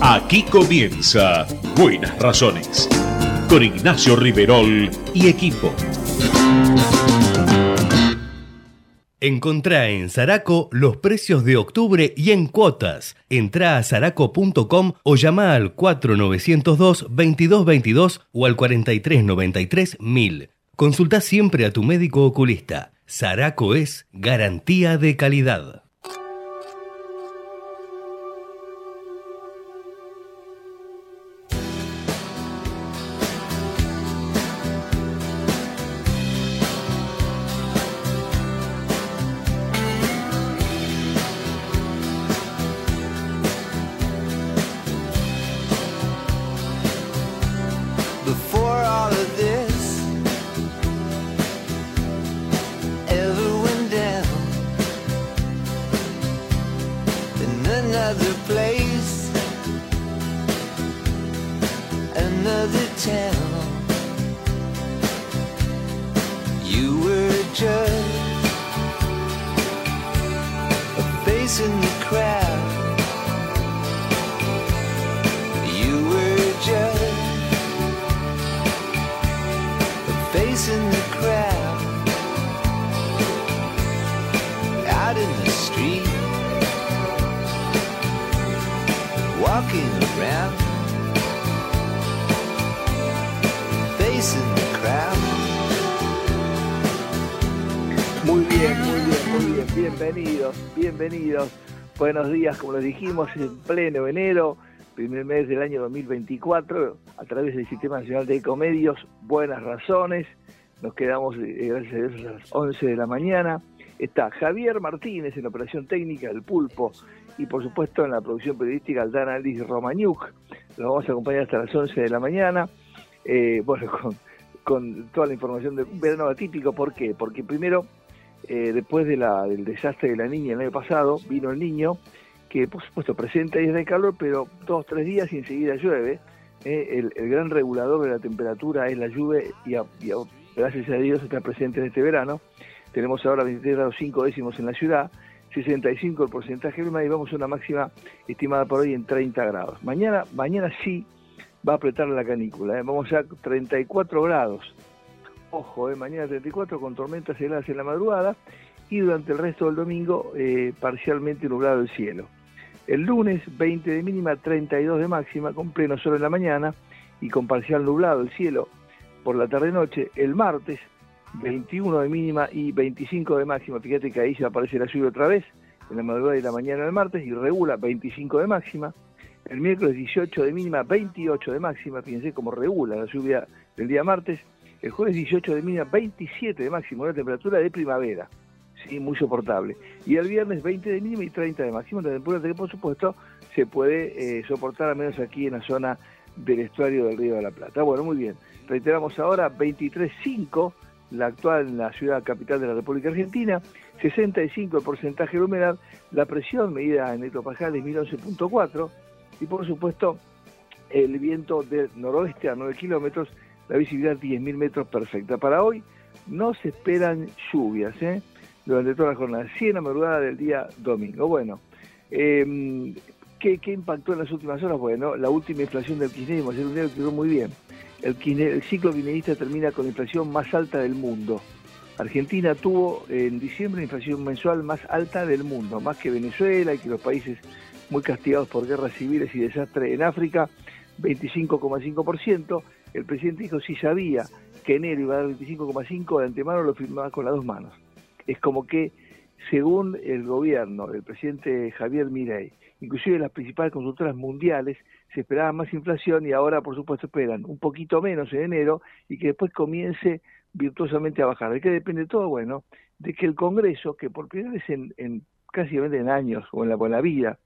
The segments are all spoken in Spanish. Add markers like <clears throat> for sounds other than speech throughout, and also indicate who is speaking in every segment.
Speaker 1: Aquí comienza Buenas Razones con Ignacio Riverol y equipo.
Speaker 2: Encontrá en Zaraco los precios de octubre y en cuotas. Entrá a zaraco.com o llama al 4902-2222 o al 4393-1000. Consulta siempre a tu médico oculista. Zaraco es garantía de calidad.
Speaker 3: En pleno enero, primer mes del año 2024, a través del Sistema Nacional de Ecomedios, Buenas Razones. Nos quedamos, eh, gracias a Dios, a las 11 de la mañana. Está Javier Martínez en operación técnica del Pulpo y, por supuesto, en la producción periodística Aldana Liz Romaniuk. Los vamos a acompañar hasta las 11 de la mañana. Eh, bueno, <laughs> con, con toda la información de un verano atípico. ¿Por qué? Porque primero eh, después del desastre de la niña el año pasado, vino el niño, que por supuesto presenta días de calor, pero dos, tres días y enseguida llueve. Eh, el, el gran regulador de la temperatura es la lluvia y, gracias a Dios está presente en este verano. Tenemos ahora 23 grados 5 décimos en la ciudad, 65 el porcentaje humedad y vamos a una máxima estimada por hoy en 30 grados. Mañana, mañana sí va a apretar la canícula, eh, vamos a 34 grados. Ojo, eh, mañana 34 con tormentas heladas en la madrugada y durante el resto del domingo eh, parcialmente nublado el cielo. El lunes 20 de mínima, 32 de máxima, con pleno sol en la mañana y con parcial nublado el cielo por la tarde-noche. El martes 21 de mínima y 25 de máxima. Fíjate que ahí se aparece la lluvia otra vez en la madrugada y la mañana del martes y regula 25 de máxima. El miércoles 18 de mínima, 28 de máxima. Fíjense cómo regula la lluvia del día martes. El jueves 18 de mínima, 27 de máximo, una temperatura de primavera. Sí, muy soportable. Y el viernes 20 de mínima y 30 de máximo, una temperatura que por supuesto se puede eh, soportar al menos aquí en la zona del estuario del Río de la Plata. Bueno, muy bien. Reiteramos ahora 23.5, la actual en la ciudad capital de la República Argentina, 65 el porcentaje de humedad, la presión medida en hectopascales 1011.4 y por supuesto el viento del noroeste a 9 kilómetros, la visibilidad 10.000 metros perfecta. Para hoy no se esperan lluvias ¿eh? Durante toda la jornada, 100 la madrugada del día domingo. Bueno, eh, ¿qué, impactó en las últimas horas? Bueno, la última inflación del kirchnerismo, ayer un día quedó muy bien. El, kirchner- el ciclo kirchnerista termina con la inflación más alta del mundo. Argentina tuvo en diciembre la inflación mensual más alta del mundo, más que Venezuela y que los países muy castigados por guerras civiles y desastre en África, 25,5%. El presidente dijo si sabía que enero iba a dar 25,5 de antemano lo firmaba con las dos manos. Es como que según el gobierno del presidente Javier Milei, inclusive las principales consultoras mundiales se esperaba más inflación y ahora por supuesto esperan un poquito menos en enero y que después comience virtuosamente a bajar. ¿De qué depende todo? Bueno, de que el Congreso, que por primera vez en, en casi en años o en la, la vida,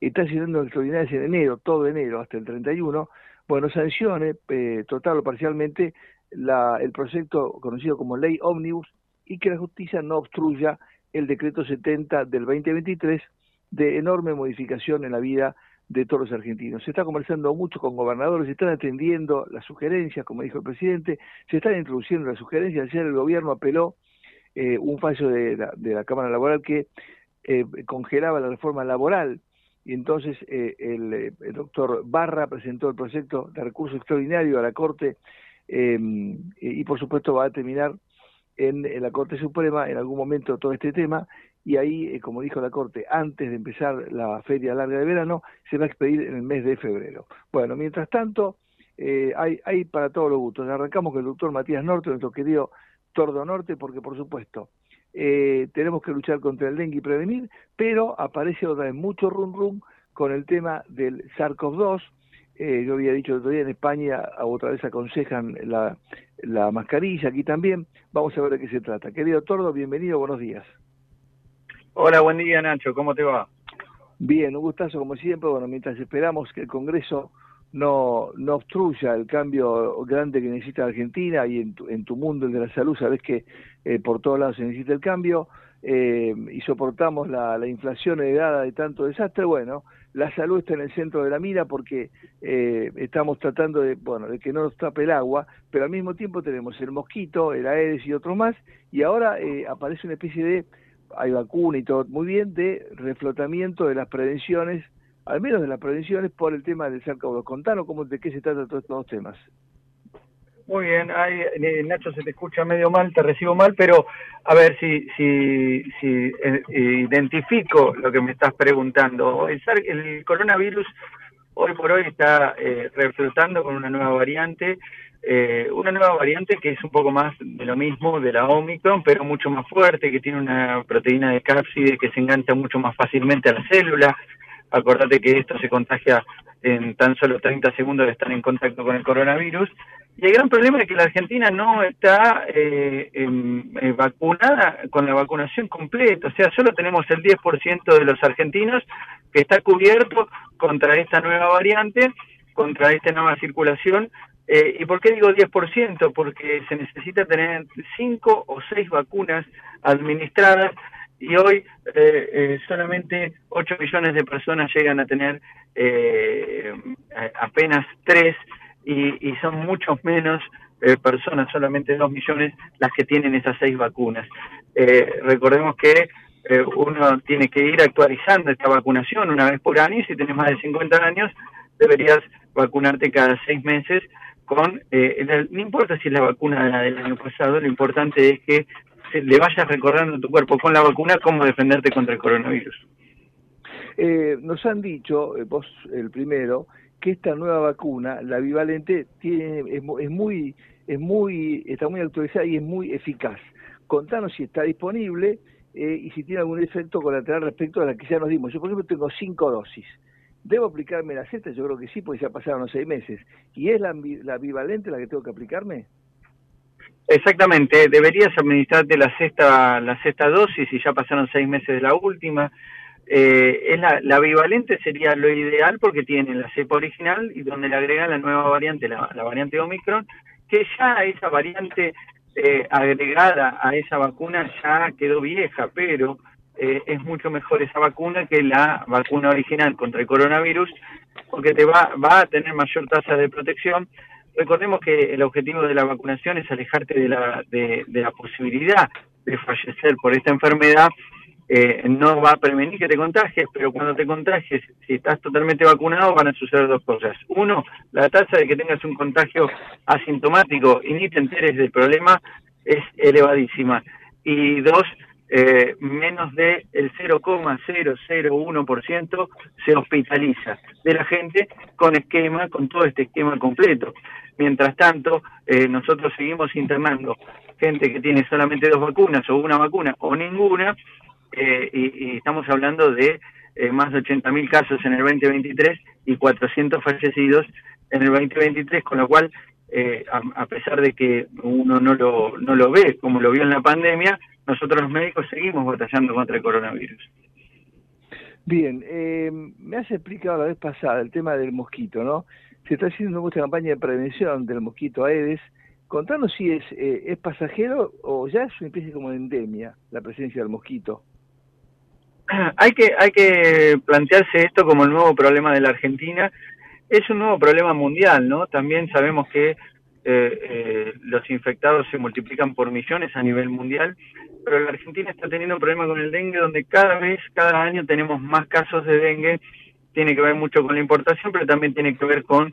Speaker 3: está haciendo extraordinarias en enero, todo enero hasta el 31, bueno, sancione eh, total o parcialmente la, el proyecto conocido como ley ómnibus y que la justicia no obstruya el decreto 70 del 2023 de enorme modificación en la vida de todos los argentinos. Se está conversando mucho con gobernadores, se están atendiendo las sugerencias, como dijo el presidente, se están introduciendo las sugerencias. Ayer el gobierno apeló eh, un fallo de la, de la Cámara Laboral que eh, congelaba la reforma laboral y entonces eh, el, eh, el, doctor Barra presentó el proyecto de recurso extraordinario a la Corte eh, y por supuesto va a terminar en, la Corte Suprema en algún momento todo este tema y ahí, eh, como dijo la Corte, antes de empezar la feria larga de verano, se va a expedir en el mes de febrero. Bueno, mientras tanto, eh, hay, hay para todos los gustos. Arrancamos con el doctor Matías Norte, nuestro querido Tordo Norte, porque por supuesto eh, tenemos que luchar contra el dengue y prevenir, pero aparece otra vez mucho rum rum con el tema del SARS-CoV-2. Eh, yo había dicho el otro día en España, otra vez aconsejan la, la mascarilla, aquí también. Vamos a ver de qué se trata. Querido Tordo, bienvenido, buenos días.
Speaker 4: Hola, buen día Nacho, ¿cómo te va?
Speaker 3: Bien, un gustazo como siempre. Bueno, mientras esperamos que el Congreso no, no obstruya el cambio grande que necesita Argentina y en tu, en tu mundo, el de la salud, sabes que eh, por todos lados se necesita el cambio eh, y soportamos la, la inflación heredada de tanto desastre. Bueno, la salud está en el centro de la mira porque eh, estamos tratando de, bueno, de que no nos tape el agua, pero al mismo tiempo tenemos el mosquito, el Aedes y otros más, y ahora eh, aparece una especie de hay vacuna y todo muy bien, de reflotamiento de las prevenciones, al menos de las prevenciones por el tema del SARS-CoV-2. Contanos cómo, de qué se trata todos estos temas.
Speaker 4: Muy bien, Ay, Nacho se te escucha medio mal, te recibo mal, pero a ver si, si, si eh, identifico lo que me estás preguntando. El, el coronavirus hoy por hoy está eh, reflotando con una nueva variante eh, una nueva variante que es un poco más de lo mismo de la Omicron, pero mucho más fuerte, que tiene una proteína de cápside que se engancha mucho más fácilmente a la célula. Acordate que esto se contagia en tan solo 30 segundos de estar en contacto con el coronavirus. Y el gran problema es que la Argentina no está eh, eh, vacunada con la vacunación completa, o sea, solo tenemos el 10% de los argentinos que está cubierto contra esta nueva variante, contra esta nueva circulación eh, ¿Y por qué digo 10%? Porque se necesita tener 5 o 6 vacunas administradas y hoy eh, eh, solamente 8 millones de personas llegan a tener eh, apenas 3 y, y, son muchos menos eh, personas, solamente 2 millones las que tienen esas 6 vacunas. Eh, recordemos que eh, uno tiene que ir actualizando esta vacunación una vez por año y si tienes más de 50 años deberías vacunarte cada 6 meses con, eh, no importa si es la vacuna de la del año pasado, lo importante es que se le vayas recordando a tu cuerpo con la vacuna cómo defenderte contra el coronavirus.
Speaker 3: Nos han dicho, vos el primero, que esta nueva vacuna, la bivalente, tiene, es, es muy, es muy, está muy actualizada y es muy eficaz. Contanos si está disponible eh, y si tiene algún efecto colateral respecto a la que ya nos dimos. Yo, por ejemplo, tengo cinco dosis. ¿Debo aplicarme la sexta? Yo creo que sí, porque ya pasaron seis meses. ¿Y es la, la bivalente la que tengo que aplicarme?
Speaker 4: Exactamente, deberías administrarte la sexta, la sexta dosis y ya pasaron seis meses de la última. Eh, es la, la, bivalente sería lo ideal porque tiene la cepa original y donde le agregan la nueva variante, la, variante Omicron, que ya esa variante eh, agregada a esa vacuna ya quedó vieja, pero eh, es mucho mejor esa vacuna que la vacuna original contra el coronavirus, porque te va, va a tener mayor tasa de protección. Recordemos que el objetivo de la vacunación es alejarte de la, de, de la posibilidad de fallecer por esta enfermedad. Eh, no va a prevenir que te contagies, pero cuando te contagies, si estás totalmente vacunado, van a suceder dos cosas. Uno, la tasa de que tengas un contagio asintomático y ni te enteres del problema es elevadísima. Y dos, eh, menos de el 0,001% se hospitaliza de la gente con esquema, con todo este esquema completo. Mientras tanto, eh, nosotros seguimos internando gente que tiene solamente dos vacunas o una vacuna o ninguna, eh, y, estamos hablando de eh, más de 80.000 casos en el 2023 y 400 fallecidos en el 2023, con lo cual, eh, a, a, pesar de que uno no lo, no lo ve como lo vio en la pandemia, nosotros los médicos seguimos batallando contra el coronavirus.
Speaker 3: Bien, eh, me has explicado la vez pasada el tema del mosquito, ¿no? Se está haciendo mucha campaña de prevención del mosquito Aedes. Contanos si es, eh, es pasajero o ya es una especie como de endemia la presencia del mosquito. <clears throat>
Speaker 4: Hay que, hay que plantearse esto como el nuevo problema de la Argentina. Es un nuevo problema mundial, ¿no? También sabemos que eh, eh, los infectados se multiplican por millones a nivel mundial pero la Argentina está teniendo un problema con el dengue donde cada vez, cada año tenemos más casos de dengue tiene que ver mucho con la importación, pero también tiene que ver con,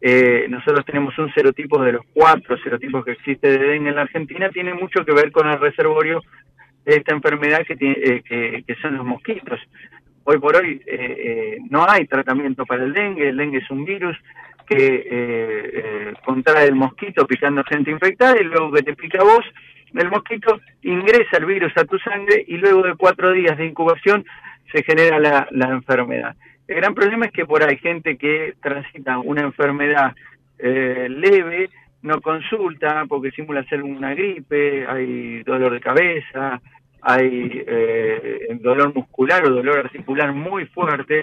Speaker 4: eh, nosotros tenemos un serotipo de los cuatro serotipos que existe de dengue en la Argentina, tiene mucho que ver con el reservorio de esta enfermedad que, tiene, eh, que, son los mosquitos. Hoy por hoy eh, no hay tratamiento para el dengue, el dengue es un virus que contrae el mosquito picando gente infectada y luego que te pica vos, el mosquito ingresa el virus a tu sangre y luego de cuatro días de incubación se genera la, la enfermedad. El gran problema es que por ahí gente que transita una enfermedad eh, leve no consulta porque simula ser una gripe, hay dolor de cabeza, hay eh, dolor muscular o dolor articular muy fuerte,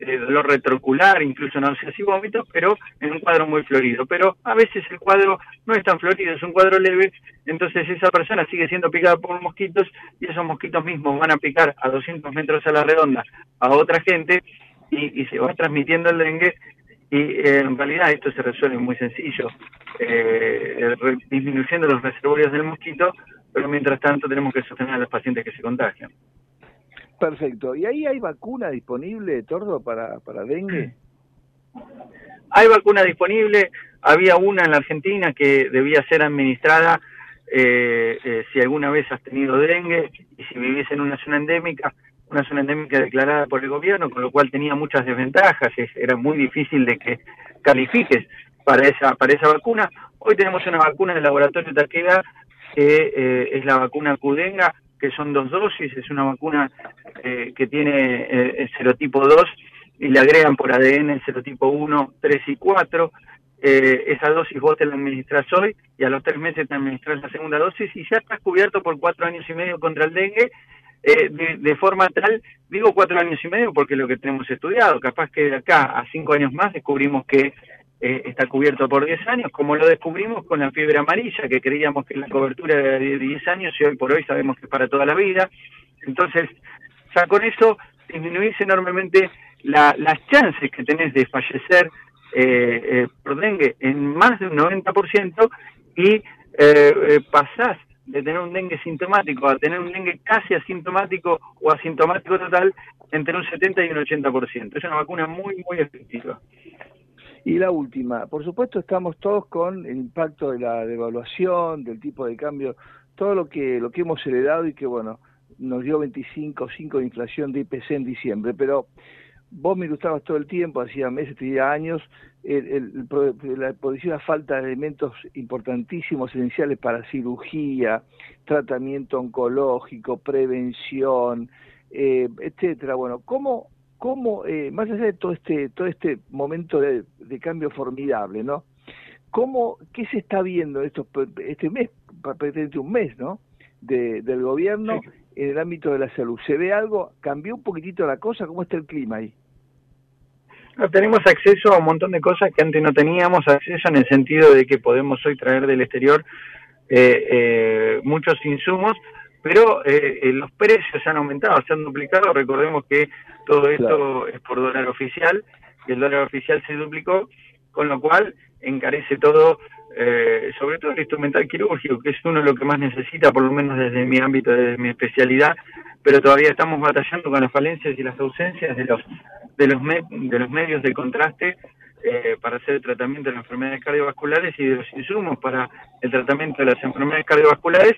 Speaker 4: eh, dolor retrocular, incluso náuseas y vómitos, pero en un cuadro muy florido. Pero a veces el cuadro no es tan florido, es un cuadro leve, entonces esa persona sigue siendo picada por mosquitos y esos mosquitos mismos van a picar a 200 metros a la redonda a otra gente y, se va transmitiendo el dengue y eh, en realidad esto se resuelve muy sencillo, eh, disminuyendo los reservorios del mosquito, pero mientras tanto tenemos que sostener a los pacientes que se contagian.
Speaker 3: Perfecto. ¿Y ahí hay vacuna disponible, Tordo, para, para dengue? <clears throat>
Speaker 4: Hay vacuna disponible. Había una en la Argentina que debía ser administrada eh, eh, si alguna vez has tenido dengue y si vivís en una zona endémica, una zona endémica declarada por el gobierno, con lo cual tenía muchas desventajas. Era muy difícil de que califiques para esa para esa vacuna. Hoy tenemos una vacuna del laboratorio Takeda que eh, es la vacuna Cudenga que son dos dosis, es una vacuna eh, que tiene eh, el serotipo 2 y le agregan por ADN el serotipo 1, 3 y 4. Eh, esa dosis vos te la administras hoy y a los tres meses te administras la segunda dosis y ya estás cubierto por cuatro años y medio contra el dengue de, de, forma tal, digo cuatro años y medio porque es lo que tenemos estudiado, capaz que de acá a cinco años más descubrimos que eh, está cubierto por 10 años, como lo descubrimos con la fiebre amarilla, que creíamos que la cobertura era de 10 años y hoy por hoy sabemos que es para toda la vida. Entonces, ya con eso disminuís enormemente la, las chances que tenés de fallecer eh, eh, por dengue en más de un 90% y eh, pasás de tener un dengue sintomático a tener un dengue casi asintomático o asintomático total entre un 70 y un 80%. Es una vacuna muy, muy efectiva.
Speaker 3: Y la última, por supuesto estamos todos con el impacto de la devaluación, del tipo de cambio, todo lo que lo que hemos heredado y que bueno, nos dio 25 5 de inflación de IPC en diciembre, pero vos me ilustrabas todo el tiempo, hacía meses, tenía años, el, la posición a falta de elementos importantísimos, esenciales para cirugía, tratamiento oncológico, prevención, eh, etcétera. Bueno, ¿cómo cómo, eh, más allá de todo este, todo este momento de, cambio formidable, ¿no? ¿Cómo, qué se está viendo esto, este mes, prácticamente un mes, ¿no? De, del gobierno en el ámbito de la salud. ¿Se ve algo? ¿Cambió un poquitito la cosa? ¿Cómo está el clima ahí?
Speaker 4: Tenemos acceso a un montón de cosas que antes no teníamos acceso en el sentido de que podemos hoy traer del exterior eh, eh, muchos insumos pero eh, eh, los precios han aumentado, se han duplicado. Recordemos que todo esto es por dólar oficial y el dólar oficial se duplicó, con lo cual encarece todo, eh, sobre todo el instrumental quirúrgico, que es uno de lo que más necesita, por lo menos desde mi ámbito, desde mi especialidad, pero todavía estamos batallando con las falencias y las ausencias de los de los de los medios de contraste eh, para hacer el tratamiento de las enfermedades cardiovasculares y de los insumos para el tratamiento de las enfermedades cardiovasculares,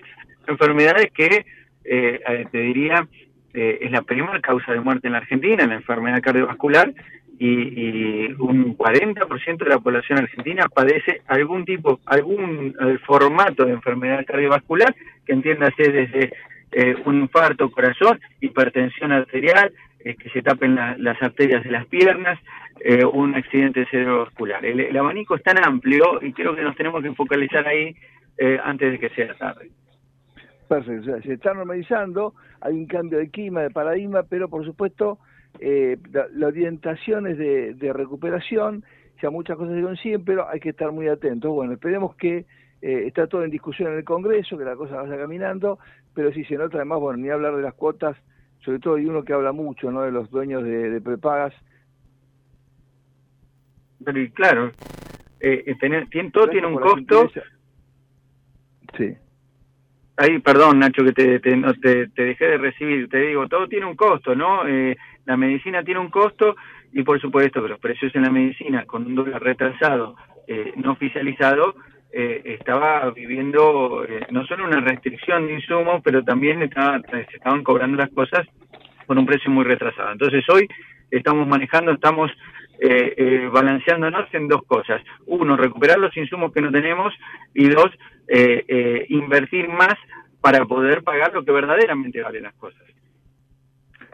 Speaker 4: enfermedades que, eh, te diría, eh, es la primera causa de muerte en la Argentina, la enfermedad cardiovascular, y, un 40% de la población argentina padece algún tipo, algún formato de enfermedad cardiovascular, que entiéndase desde un infarto, corazón, hipertensión arterial, que se tapen las arterias de las piernas, eh, un accidente cerebrovascular. El, abanico es tan amplio y creo que nos tenemos que focalizar ahí eh, antes de que sea tarde.
Speaker 3: Perfecto, se está normalizando, hay un cambio de clima, de paradigma, pero por supuesto eh, la, orientación es de, recuperación, ya muchas cosas se consiguen, pero hay que estar muy atentos. Bueno, esperemos que eh, está todo en discusión en el Congreso, que la cosa vaya caminando, pero si se nota además, bueno, ni hablar de las cuotas, sobre todo hay uno que habla mucho, ¿no?, de los dueños de prepagas,
Speaker 4: pero claro, eh, eh tener, todo tiene un costo.
Speaker 3: Sí.
Speaker 4: ahí, perdón Nacho que te, te, no, te, te dejé de recibir, te digo, todo tiene un costo, ¿no? Eh, la medicina tiene un costo y por supuesto que los precios en la medicina con un dólar retrasado, eh, no oficializado, eh, estaba viviendo eh, no solo una restricción de insumos, pero también estaba, se estaban cobrando las cosas con un precio muy retrasado. Entonces hoy estamos manejando, estamos eh, eh, balanceándonos en dos cosas. Uno, recuperar los insumos que no tenemos y dos, eh, eh, invertir más para poder pagar lo que verdaderamente valen las cosas.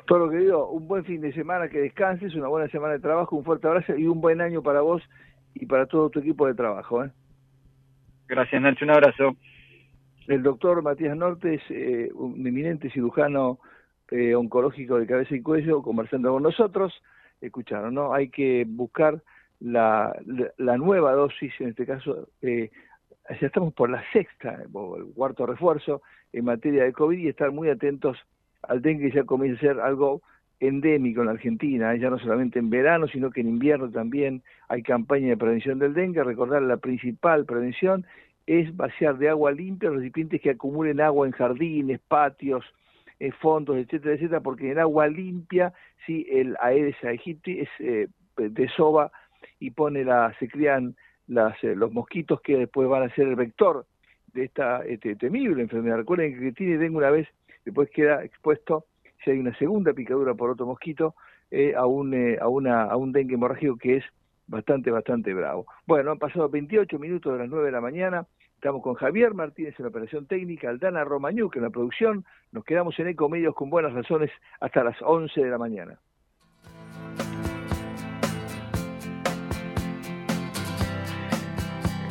Speaker 3: Todo lo que digo, un buen fin de semana, que descanses, una buena semana de trabajo, un fuerte abrazo y un buen año para vos y para todo tu equipo de trabajo. ¿eh?
Speaker 4: Gracias Nacho, un abrazo.
Speaker 3: El doctor Matías Norte es eh, un eminente cirujano eh, oncológico de cabeza y cuello, conversando con nosotros. Escucharon, ¿no? Hay que buscar la, nueva dosis, en este caso, eh, ya estamos por la sexta, o el cuarto refuerzo en materia de COVID y estar muy atentos al dengue que ya comienza a ser algo endémico en la Argentina, ya no solamente en verano, sino que en invierno también hay campaña de prevención del dengue. Recordar la principal prevención es vaciar de agua limpia los recipientes que acumulen agua en jardines, patios, eh, fondos, etcétera, etcétera, porque en agua limpia, si el Aedes aegypti es eh, desova y pone la, se crían las, eh, los mosquitos que después van a ser el vector de esta este, temible enfermedad. Recuerden que tiene dengue una vez, después queda expuesto, si hay una segunda picadura por otro mosquito, eh, a, un, eh, a, una, a un dengue hemorrágico que es bastante, bastante bravo. Bueno, han pasado 28 minutos de las 9 de la mañana. Estamos con Javier Martínez en la operación técnica, Aldana Romañuc en la producción. Nos quedamos en Ecomedios con buenas razones hasta las 11 de la mañana.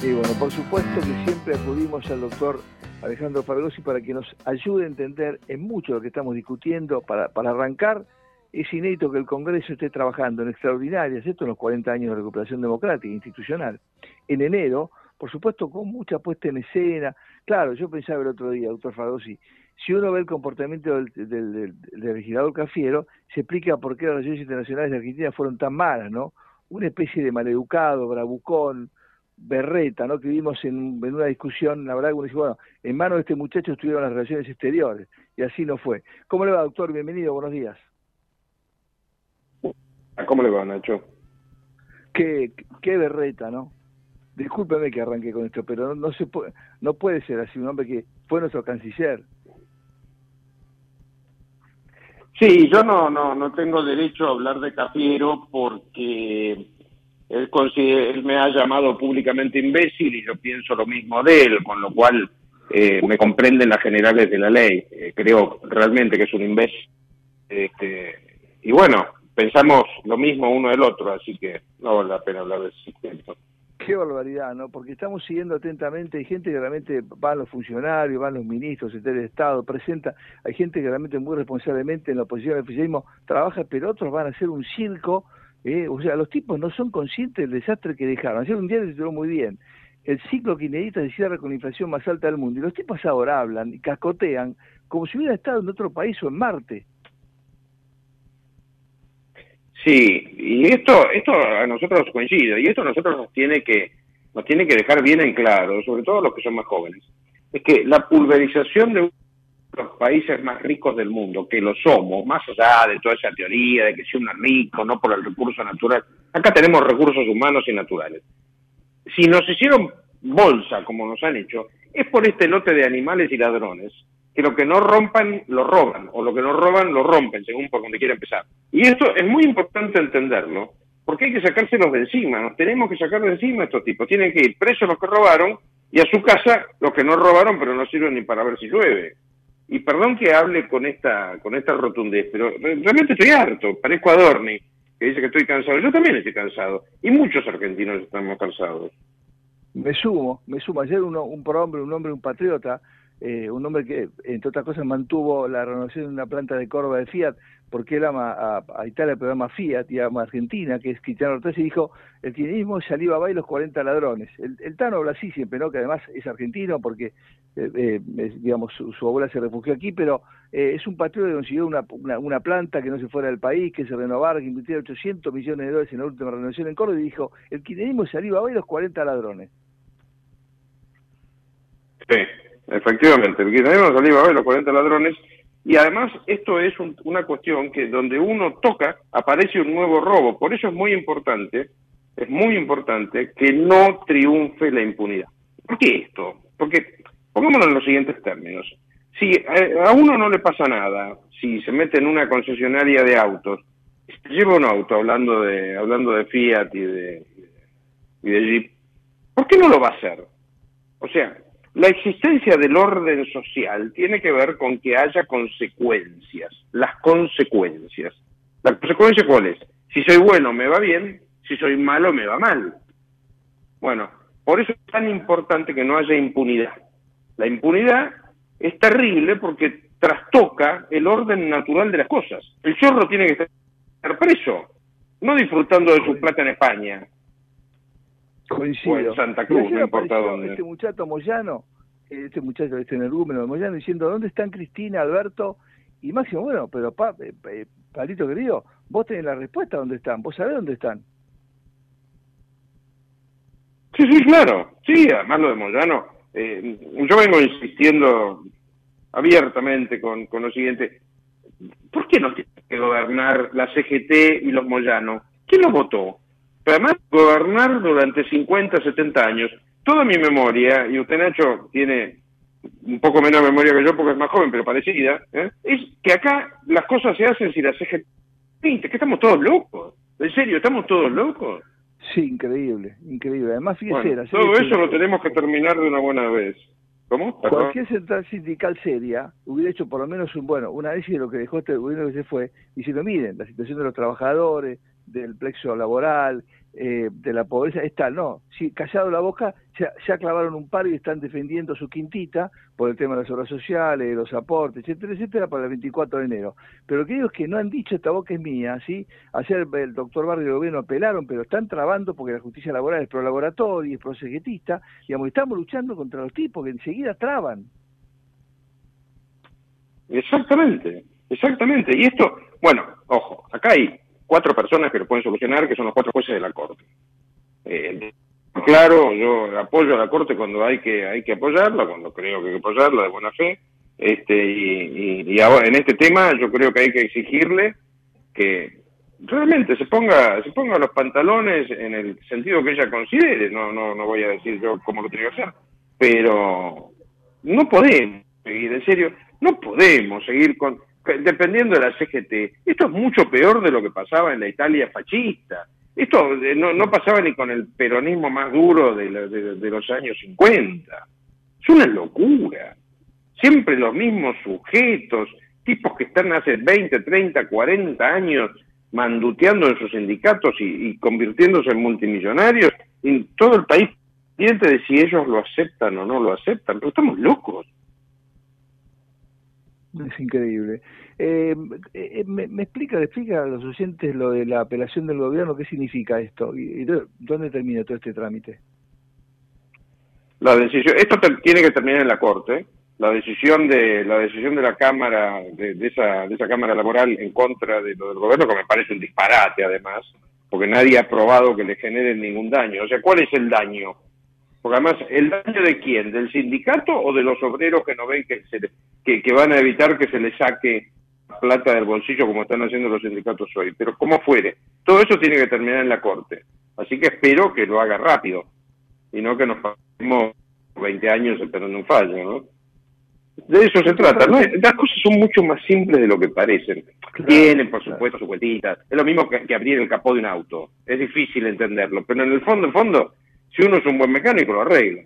Speaker 3: Y bueno, por supuesto que siempre acudimos al doctor Alejandro Fabelosi para que nos ayude a entender en mucho lo que estamos discutiendo. Para, arrancar, es inédito que el Congreso esté trabajando en extraordinarias, esto en los 40 años de recuperación democrática institucional. En enero, por supuesto, con mucha puesta en escena. Claro, yo pensaba el otro día, doctor Fabelosi, si uno ve el comportamiento del, del legislador Cafiero, se explica por qué las relaciones internacionales de Argentina fueron tan malas, ¿no? Una especie de maleducado, bravucón, berreta, ¿no? Que vimos en, en, una discusión, la verdad que uno dice, bueno, en manos de este muchacho estuvieron las relaciones exteriores, y así no fue. ¿Cómo le va, doctor? Bienvenido, buenos días.
Speaker 5: ¿Cómo le va, Nacho?
Speaker 3: Qué, qué berreta, ¿no? Discúlpeme que arranque con esto, pero no, no, se puede, no puede ser así, un hombre que fue nuestro canciller.
Speaker 5: Sí, yo no, no, no tengo derecho a hablar de Cafiero porque él, él, me ha llamado públicamente imbécil y yo pienso lo mismo de él, con lo cual eh, me comprenden las generales de la ley. Eh, creo realmente que es un imbécil. Este, y bueno, pensamos lo mismo uno del otro, así que no vale la pena hablar de tiempo.
Speaker 3: Qué barbaridad, ¿no? Porque estamos siguiendo atentamente, hay gente que realmente van los funcionarios, van los ministros, el de Estado, presenta, hay gente que realmente muy responsablemente en la oposición al oficialismo trabaja, pero otros van a hacer un circo eh, o sea, los tipos no son conscientes del desastre que dejaron. Ayer un día les estuvo muy bien. El ciclo kirchnerista se cierra con la inflación más alta del mundo. Y los tipos ahora hablan y cascotean como si hubiera estado en otro país o en Marte.
Speaker 5: Sí, y esto, esto a nosotros nos coincide, y esto a nosotros nos tiene que, nos tiene que dejar bien en claro, sobre todo los que son más jóvenes, es que la pulverización de los países más ricos del mundo, que lo somos, más allá de toda esa teoría de que si uno es rico, no por el recurso natural, acá tenemos recursos humanos y naturales. Si nos hicieron bolsa, como nos han hecho, es por este lote de animales y ladrones, que lo que no rompan, lo roban, o lo que no roban, lo rompen, según por donde quiera empezar. Y esto es muy importante entenderlo, porque hay que sacárselos de encima, nos tenemos que sacar de encima a estos tipos, tienen que ir presos los que robaron, y a su casa los que no robaron, pero no sirven ni para ver si llueve y perdón que hable con esta con esta rotundez, pero realmente estoy harto, parezco Adorni, que dice que estoy cansado, yo también estoy cansado, y muchos argentinos estamos cansados.
Speaker 3: Me sumo, me sumo, ayer uno, un hombre, un hombre, un patriota, eh, un hombre que, entre otras cosas, mantuvo la renovación de una planta de Córdoba de Fiat, porque él ama a, a Italia, pero ama a Fiat y ama a Argentina, que es Cristiano Ortez, y dijo, el kirchnerismo ya Alibaba y los 40 ladrones. El, Tano habla así siempre, ¿no? que además es argentino, porque, eh, eh, digamos, su, abuela se refugió aquí, pero eh, es un patriota que consiguió una, una, planta que no se fuera del país, que se renovara, que invirtiera 800 millones de dólares en la última renovación en Córdoba, y dijo, el kirchnerismo ya Alibaba y los 40 ladrones.
Speaker 5: Sí, Efectivamente, el kirchnerismo salió a ver los 40 ladrones y además esto es un- una cuestión que donde uno toca aparece un nuevo robo. Por eso es muy importante, es muy importante que no triunfe la impunidad. ¿Por qué esto? Porque, pongámoslo en los siguientes términos. Si a uno no le pasa nada, si se mete en una concesionaria de autos, se lleva un auto hablando de, hablando de Fiat y de, y de Jeep, ¿por qué no lo va a hacer? O sea, la existencia del orden social tiene que ver con que haya consecuencias, las consecuencias. ¿La consecuencia cuál es? Si soy bueno me va bien, si soy malo me va mal. Bueno, por eso es tan importante que no haya impunidad. La impunidad es terrible porque trastoca el orden natural de las cosas. El chorro tiene que estar preso, no disfrutando de su plata en España.
Speaker 3: Coincido.
Speaker 5: O en Santa Cruz,
Speaker 3: ayer
Speaker 5: no importa
Speaker 3: apareció
Speaker 5: dónde.
Speaker 3: Este muchacho Moyano, eh, este muchacho, este energúmeno de Moyano, diciendo, ¿dónde están Cristina, Alberto y Máximo? Bueno, pero pa, eh, eh, Palito querido, vos tenés la respuesta dónde están, vos sabés dónde están.
Speaker 5: Sí, sí, claro. Sí, además lo de Moyano. eh, yo vengo insistiendo abiertamente con, con lo siguiente. ¿Por qué no tiene que gobernar la CGT y los Moyano? ¿Quién lo votó? Pero además, gobernar durante 50, 70 años. Toda mi memoria, y usted Nacho tiene un poco menos memoria que yo porque es más joven, pero parecida, ¿eh? es que acá las cosas se hacen si la CGT... ¿Que estamos todos locos? ¿En serio? ¿Estamos todos locos?
Speaker 3: Sí, increíble, increíble. Además, fíjese,
Speaker 5: Bueno, todo
Speaker 3: que-
Speaker 5: eso lo tenemos que terminar de una buena vez. ¿Cómo?
Speaker 3: Cualquier central sindical seria hubiera hecho por lo menos un, bueno, una vez de lo que dejó este gobierno que se fue, diciendo, miren, la situación de los trabajadores, del plexo laboral, eh, de la pobreza, es tal, no, si callado la boca, ya, ya clavaron un paro y están defendiendo su quintita por el tema de las obras sociales, los aportes, etcétera, etcétera, para el 24 de enero. Pero lo que digo que no han dicho, esta boca es mía, ¿sí? Ayer el doctor Barrio y el gobierno apelaron, pero están trabando porque la justicia laboral es pro laboratorio, es pro segretista, digamos, estamos luchando contra los tipos que enseguida traban.
Speaker 5: Exactamente, exactamente. Y esto, bueno, ojo, acá hay cuatro personas que lo pueden solucionar, que son los cuatro jueces de la Corte. Eh, claro, yo apoyo a la Corte cuando hay que hay que apoyarla, cuando creo que hay que apoyarla de buena fe. Este y, y, ahora en este tema yo creo que hay que exigirle que realmente se ponga se ponga los pantalones en el sentido que ella considere. No no no voy a decir yo cómo lo tengo que hacer, pero no podemos seguir en serio, no podemos seguir con dependiendo de la CGT. Esto es mucho peor de lo que pasaba en la Italia fascista. Esto eh, no, no pasaba ni con el peronismo más duro de, la- de- los años 50. Es una locura. Siempre los mismos sujetos, tipos que están hace 20, 30, 40 años manduteando en sus sindicatos y, convirtiéndose en multimillonarios, y todo el país pendiente de si ellos lo aceptan o no lo aceptan. Pero estamos locos. <laughs>
Speaker 3: Es increíble. Eh, eh, me, me explica, le explica a los oyentes lo de la apelación del gobierno, qué significa esto y, y dó- dónde termina todo este trámite.
Speaker 5: La decisión, esto tiene que terminar en la corte. La decisión de la decisión de la cámara de, de esa de esa cámara laboral en contra de lo del gobierno que me parece un disparate además, porque nadie ha probado que le generen ningún daño. O sea, ¿cuál es el daño? Porque además, ¿el daño de quién? ¿Del sindicato o de los obreros que no ven que, se le- que, que van a evitar que se les saque plata del bolsillo como están haciendo los sindicatos hoy? Pero como fuere, todo eso tiene que terminar en la corte. Así que espero que lo haga rápido y no que nos pasemos 20 años esperando un fallo, ¿no? De eso se trata. ¿no? Las cosas son mucho más simples de lo que parecen. Tienen, por supuesto, su vueltita. Es lo mismo que, que abrir el capó de un auto. Es difícil entenderlo, pero en el fondo, en fondo, si uno es un buen mecánico, lo arregla.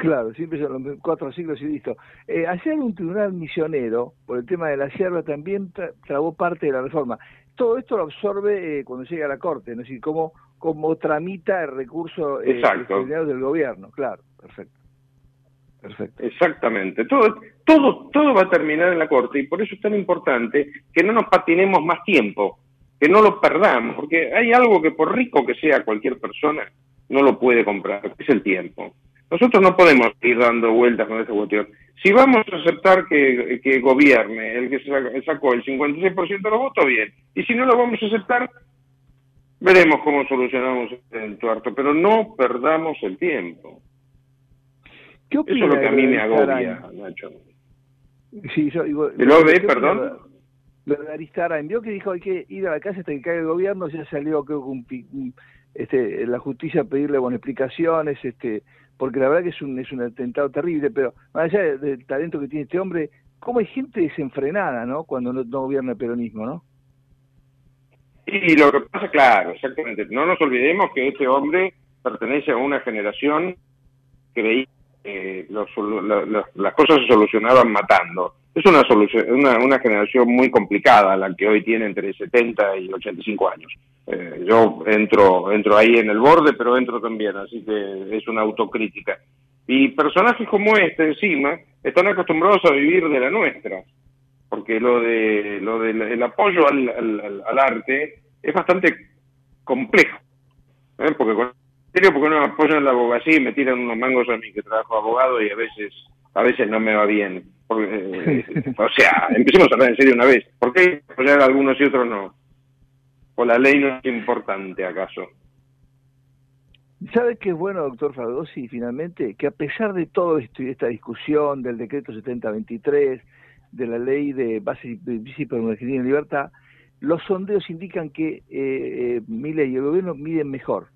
Speaker 3: Claro, siempre son los cuatro siglos y listo. Eh, ayer un tribunal misionero, por el tema de la sierra, también tra- trabó parte de la reforma. Todo esto lo absorbe eh, cuando llega a la Corte, es decir, cómo, cómo tramita el recurso eh,
Speaker 5: Exacto.
Speaker 3: extraordinario del gobierno. Claro, perfecto. Perfecto.
Speaker 5: Exactamente. Todo, todo, todo va a terminar en la corte y por eso es tan importante que no nos patinemos más tiempo, que no lo perdamos, porque hay algo que por rico que sea cualquier persona no lo puede comprar, es el tiempo. Nosotros no podemos ir dando vueltas con esta cuestión. Si vamos a aceptar que, que gobierne el que sa- sacó el 56% de los votos, bien. Y si no lo vamos a aceptar, veremos cómo solucionamos el tuerto. Pero no perdamos el tiempo.
Speaker 3: ¿Qué
Speaker 5: Eso es lo que a mí me agobia? Nacho.
Speaker 3: Sí, yo digo,
Speaker 5: ¿De lo de,
Speaker 3: ¿qué opina
Speaker 5: perdón?
Speaker 3: Lo de Aristarain, vio que dijo hay que ir a la casa hasta que caiga el gobierno, ya salió creo que un- este, la justicia pedirle bueno, explicaciones, este, porque la verdad que es un, es un atentado terrible, pero más allá de- del talento que tiene este hombre, cómo hay gente desenfrenada, ¿no? Cuando no, no gobierna el peronismo, ¿no?
Speaker 5: Y lo que pasa, claro, exactamente. No nos olvidemos que este hombre pertenece a una generación que veía que las cosas se solucionaban matando. Es una, solución, una, una generación muy complicada la que hoy tiene entre 70 y 85 años. Eh, yo entro, entro ahí en el borde, pero entro también, así que es una autocrítica. Y personajes como este encima están acostumbrados a vivir de la nuestra porque lo de lo del el apoyo al, al- al- arte es bastante complejo ¿eh? porque con porque no apoyan la abogacía y me tiran unos mangos a mí que trabajo abogado y a veces a veces no me va bien Porque, eh, <laughs> o sea empecemos a hablar en serio una vez ¿por qué apoyar a algunos y otros no? o la ley no es importante acaso
Speaker 3: ¿Sabe qué es bueno, doctor Fradossi, finalmente? Que a pesar de todo esto y de esta discusión del decreto 7023, de la ley de base de principio de Argentina en libertad, los sondeos indican que eh, eh, Milei y el gobierno miden mejor.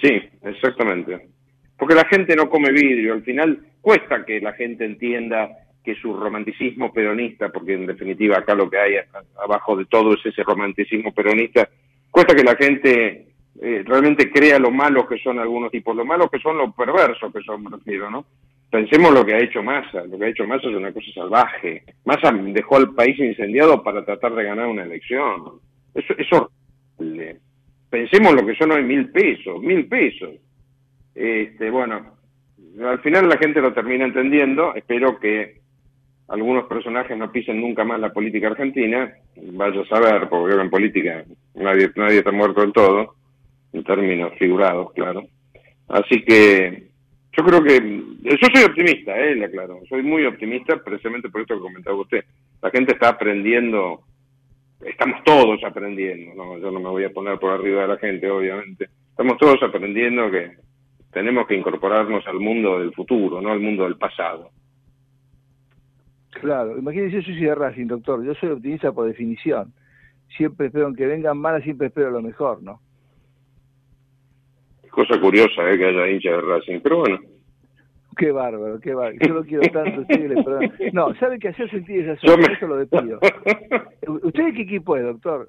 Speaker 5: Sí, exactamente. Porque la gente no come vidrio, al final cuesta que la gente entienda que su romanticismo peronista, porque en definitiva acá lo que hay abajo de todo es ese romanticismo peronista, cuesta que la gente eh, realmente crea lo malos que son algunos tipos, lo malos que son, lo perversos que son, me refiero, ¿no? Pensemos lo que ha hecho Massa, lo que ha hecho Massa es una cosa salvaje. Massa dejó al país incendiado para tratar de ganar una elección. Eso es horrible. Pensemos lo que son hoy mil pesos, mil pesos. Este, bueno, al final la gente lo termina entendiendo. Espero que algunos personajes no pisen nunca más la política argentina. Vaya a saber, porque en política nadie, nadie está muerto del todo, en términos figurados, claro. Así que yo creo que yo soy optimista, eh, aclaro. Soy muy optimista precisamente por esto que comentaba usted. La gente está aprendiendo, estamos todos aprendiendo, ¿no? Yo no me voy a poner por arriba de la gente, obviamente. Estamos todos aprendiendo que tenemos que incorporarnos al mundo del futuro, no al mundo del pasado.
Speaker 3: Claro, imagínese, yo soy de Racing, doctor. Yo soy optimista por definición. Siempre espero, aunque vengan malas, siempre espero lo mejor, ¿no?
Speaker 5: Cosa curiosa, eh, que haya hincha de Racing, pero bueno.
Speaker 3: Qué bárbaro, qué bárbaro. Yo lo quiero tanto, que le. No, ¿sabe qué hacer sentir esa
Speaker 5: Yo me-
Speaker 3: Eso lo despido. <laughs> ¿Usted de qué equipo es, doctor?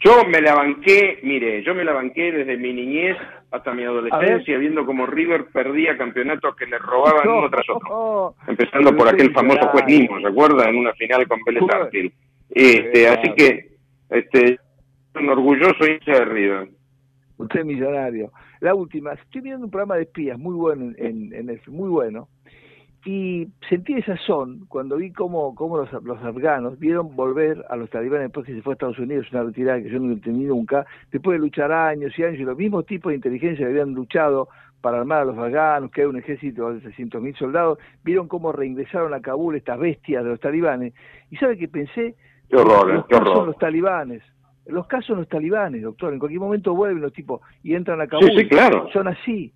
Speaker 5: Yo me la banqué, mire, yo me la banqué desde mi niñez hasta mi adolescencia, viendo como River perdía campeonatos que le robaban
Speaker 3: No,
Speaker 5: uno tras otro.
Speaker 3: no. <laughs>
Speaker 5: Empezando por aquel famoso juez. Nimo, ¿se acuerda? En una final con Vélez. Arfield. Este, así que, este, un orgulloso hincha de River.
Speaker 3: Usted es millonario. La última, estoy viendo un programa de espías muy bueno en, en, en Netflix, muy bueno. Y sentí esa son cuando vi cómo, cómo los, los afganos vieron volver a los talibanes después que se fue a Estados Unidos, una retirada que yo no entendí nunca, después de luchar años y años, y los mismos tipos de inteligencia que habían luchado para armar a los afganos, que hay un ejército de 600.000 soldados, vieron cómo reingresaron a Kabul estas bestias de los talibanes. ¿Y sabe qué pensé?
Speaker 5: Qué horror, eh,
Speaker 3: los
Speaker 5: qué
Speaker 3: casos son
Speaker 5: horror.
Speaker 3: los talibanes. Los casos son los talibanes, doctor. En cualquier momento vuelven los tipos y entran a Kabul.
Speaker 5: Sí, sí, claro.
Speaker 3: Son así.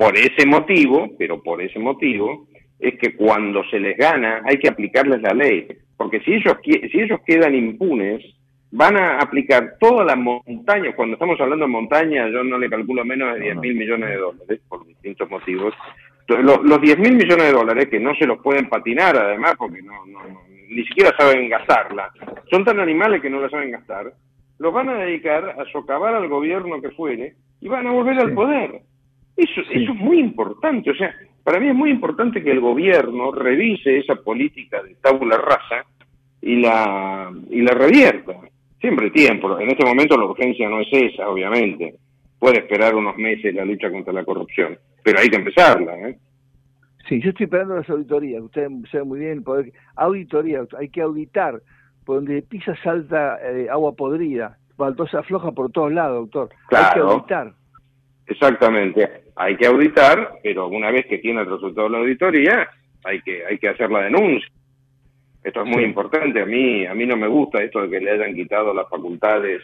Speaker 5: Por, ese motivo, pero por ese motivo, es que cuando se les gana hay que aplicarles la ley. Porque si ellos, si ellos quedan impunes, van a aplicar toda la montaña. Cuando estamos hablando de montaña, yo no le calculo menos de 10 mil millones de dólares, por distintos motivos. Entonces, lo- los 10 mil millones de dólares, que no se los pueden patinar además, porque no, no- ni siquiera saben gastarla, son tan animales que no la saben gastar, los van a dedicar a socavar al gobierno que fuere y van a volver al poder. Eso,
Speaker 3: Sí.
Speaker 5: eso es muy importante. O sea, para mí es muy importante que el gobierno revise esa política de tabula rasa y la, y la revierta. Siempre hay tiempo. En este momento la urgencia no es esa, obviamente. Puede esperar unos meses la lucha contra la corrupción, pero hay que empezarla. ¿eh?
Speaker 3: Sí, yo estoy esperando las auditorías. Usted sabe muy bien el poder. Auditoría, hay que auditar. Por donde pisa salta eh, agua podrida. Baldosa afloja por todos lados, doctor. Hay que
Speaker 5: Claro.
Speaker 3: auditar.
Speaker 5: Exactamente. Hay que auditar, pero una vez que tiene el resultado de la auditoría, hay que, hay que hacer la denuncia. Esto es muy
Speaker 3: Sí.
Speaker 5: importante. A mí, a mí no me gusta esto de que le hayan quitado las facultades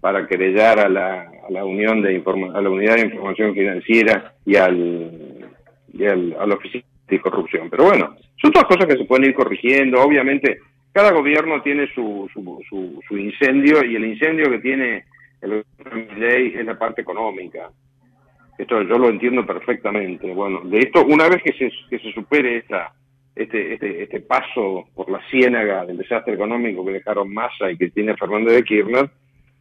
Speaker 5: para querellar a la, a la unión de informa a la unidad de información financiera y al, y al a la oficina de corrupción. Pero bueno, son todas cosas que se pueden ir corrigiendo. Obviamente, cada gobierno tiene su, su, su, su incendio y el incendio que tiene el gobierno de ley es la parte económica. Esto yo lo entiendo perfectamente. Bueno, de esto, una vez que se, que se supere esta, este, este, este paso por la ciénaga del desastre económico que dejaron Massa y que tiene Fernández de Kirchner,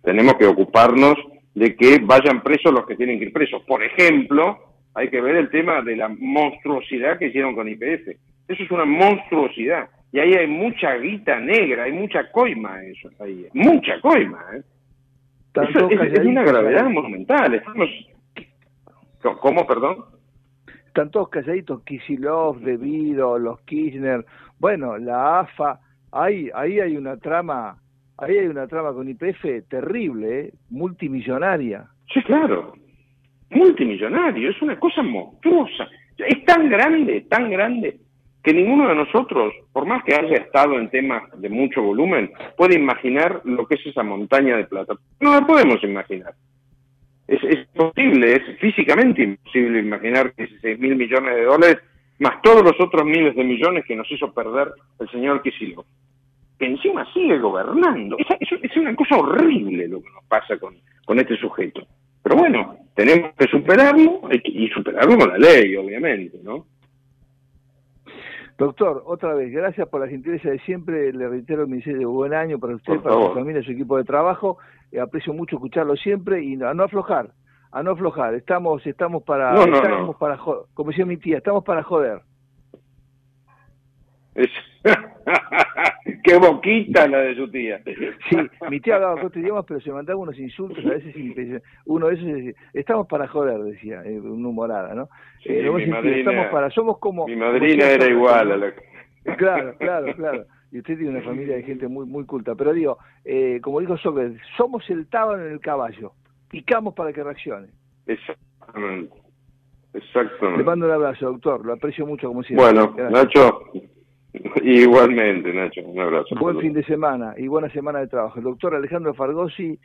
Speaker 5: tenemos que ocuparnos de que vayan presos los que tienen que ir presos. Por ejemplo, hay que ver el tema de la monstruosidad que hicieron con IPF. Eso es una monstruosidad. Y ahí hay mucha guita negra, hay mucha coima eso ahí. Mucha coima, ¿eh? Eso es, es una gravedad monumental. Estamos... ¿Cómo, perdón?
Speaker 3: Están todos calladitos, Kisilov, Debido, los Kirchner, bueno, la AFA, ahí, ahí hay una trama, ahí hay una trama con IPF terrible, ¿eh? multimillonaria.
Speaker 5: Sí, claro, multimillonario, es una cosa monstruosa. Es tan grande, tan grande, que ninguno de nosotros, por más que haya estado en temas de mucho volumen, puede imaginar lo que es esa montaña de plata. No la podemos imaginar. Es, es imposible, es físicamente imposible imaginar que 16 mil millones de dólares, más todos los otros miles de millones que nos hizo perder el señor Kicillof, que encima sigue gobernando. Es, es, es, una cosa horrible lo que nos pasa con, con este sujeto. Pero bueno, tenemos que superarlo y superarlo con la ley, obviamente, ¿no?
Speaker 3: Doctor, otra vez, gracias por la gentileza de siempre. Le reitero mi deseo de buen año para usted, para su familia, su equipo de trabajo. Eh, aprecio mucho escucharlo siempre y a no aflojar, a no aflojar. Estamos, estamos para,
Speaker 5: no, no,
Speaker 3: estamos
Speaker 5: no.
Speaker 3: para, como decía mi tía, estamos para joder.
Speaker 5: Es... <laughs> <laughs> Qué boquita la de su tía.
Speaker 3: Sí, mi tía hablaba cuatro idiomas, pero se mandaba unos insultos a veces Uno de esos decía, estamos para joder, decía, eh, una humorada, ¿no?
Speaker 5: Sí, eh, mi madrina,
Speaker 3: estamos para, somos como...
Speaker 5: Mi madrina como era igual a la... <laughs>
Speaker 3: Claro, claro, claro. Y usted tiene una familia de gente muy muy culta. Pero digo, eh, como dijo Sócrates, somos el tábano en el caballo. Picamos para que reaccione.
Speaker 5: Exactamente. Exactamente.
Speaker 3: Le mando un abrazo, doctor. Lo aprecio mucho, como siempre.
Speaker 5: Bueno, Gracias. Nacho, <laughs> Igualmente, Nacho, un abrazo.
Speaker 3: Buen fin de semana y buena semana de trabajo. El doctor Alejandro Fargosi,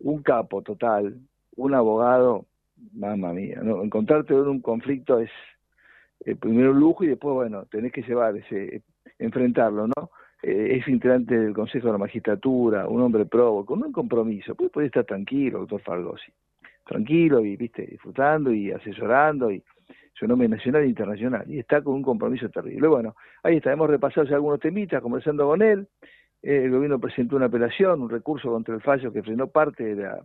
Speaker 3: un capo total, un abogado, mamma mía, ¿no? encontrarte en un conflicto es eh, primero un lujo y después, bueno, tenés que llevar ese, enfrentarlo, ¿no? Eh, es integrante del Consejo de la Magistratura, un hombre probo, con un compromiso, pues puede estar tranquilo, doctor Fargosi, tranquilo y, viste, disfrutando y asesorando y su nombre nacional e internacional, y está con un compromiso terrible. Bueno, ahí está, hemos repasado algunos temitas, conversando con él, eh, el gobierno presentó una apelación, un recurso contra el fallo que frenó parte de la,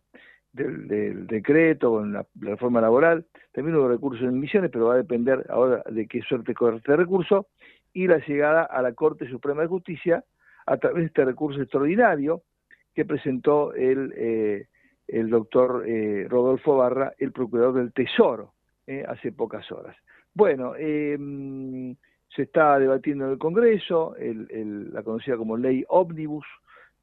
Speaker 3: del, del, decreto con la, la, reforma laboral, también hubo recursos en misiones, pero va a depender ahora de qué suerte corre este recurso, y la llegada a la Corte Suprema de Justicia a través de este recurso extraordinario que presentó el, eh, el doctor eh, Rodolfo Barra, el procurador del Tesoro, eh, hace pocas horas. Bueno, eh, se está debatiendo en el Congreso la conocida como ley ómnibus.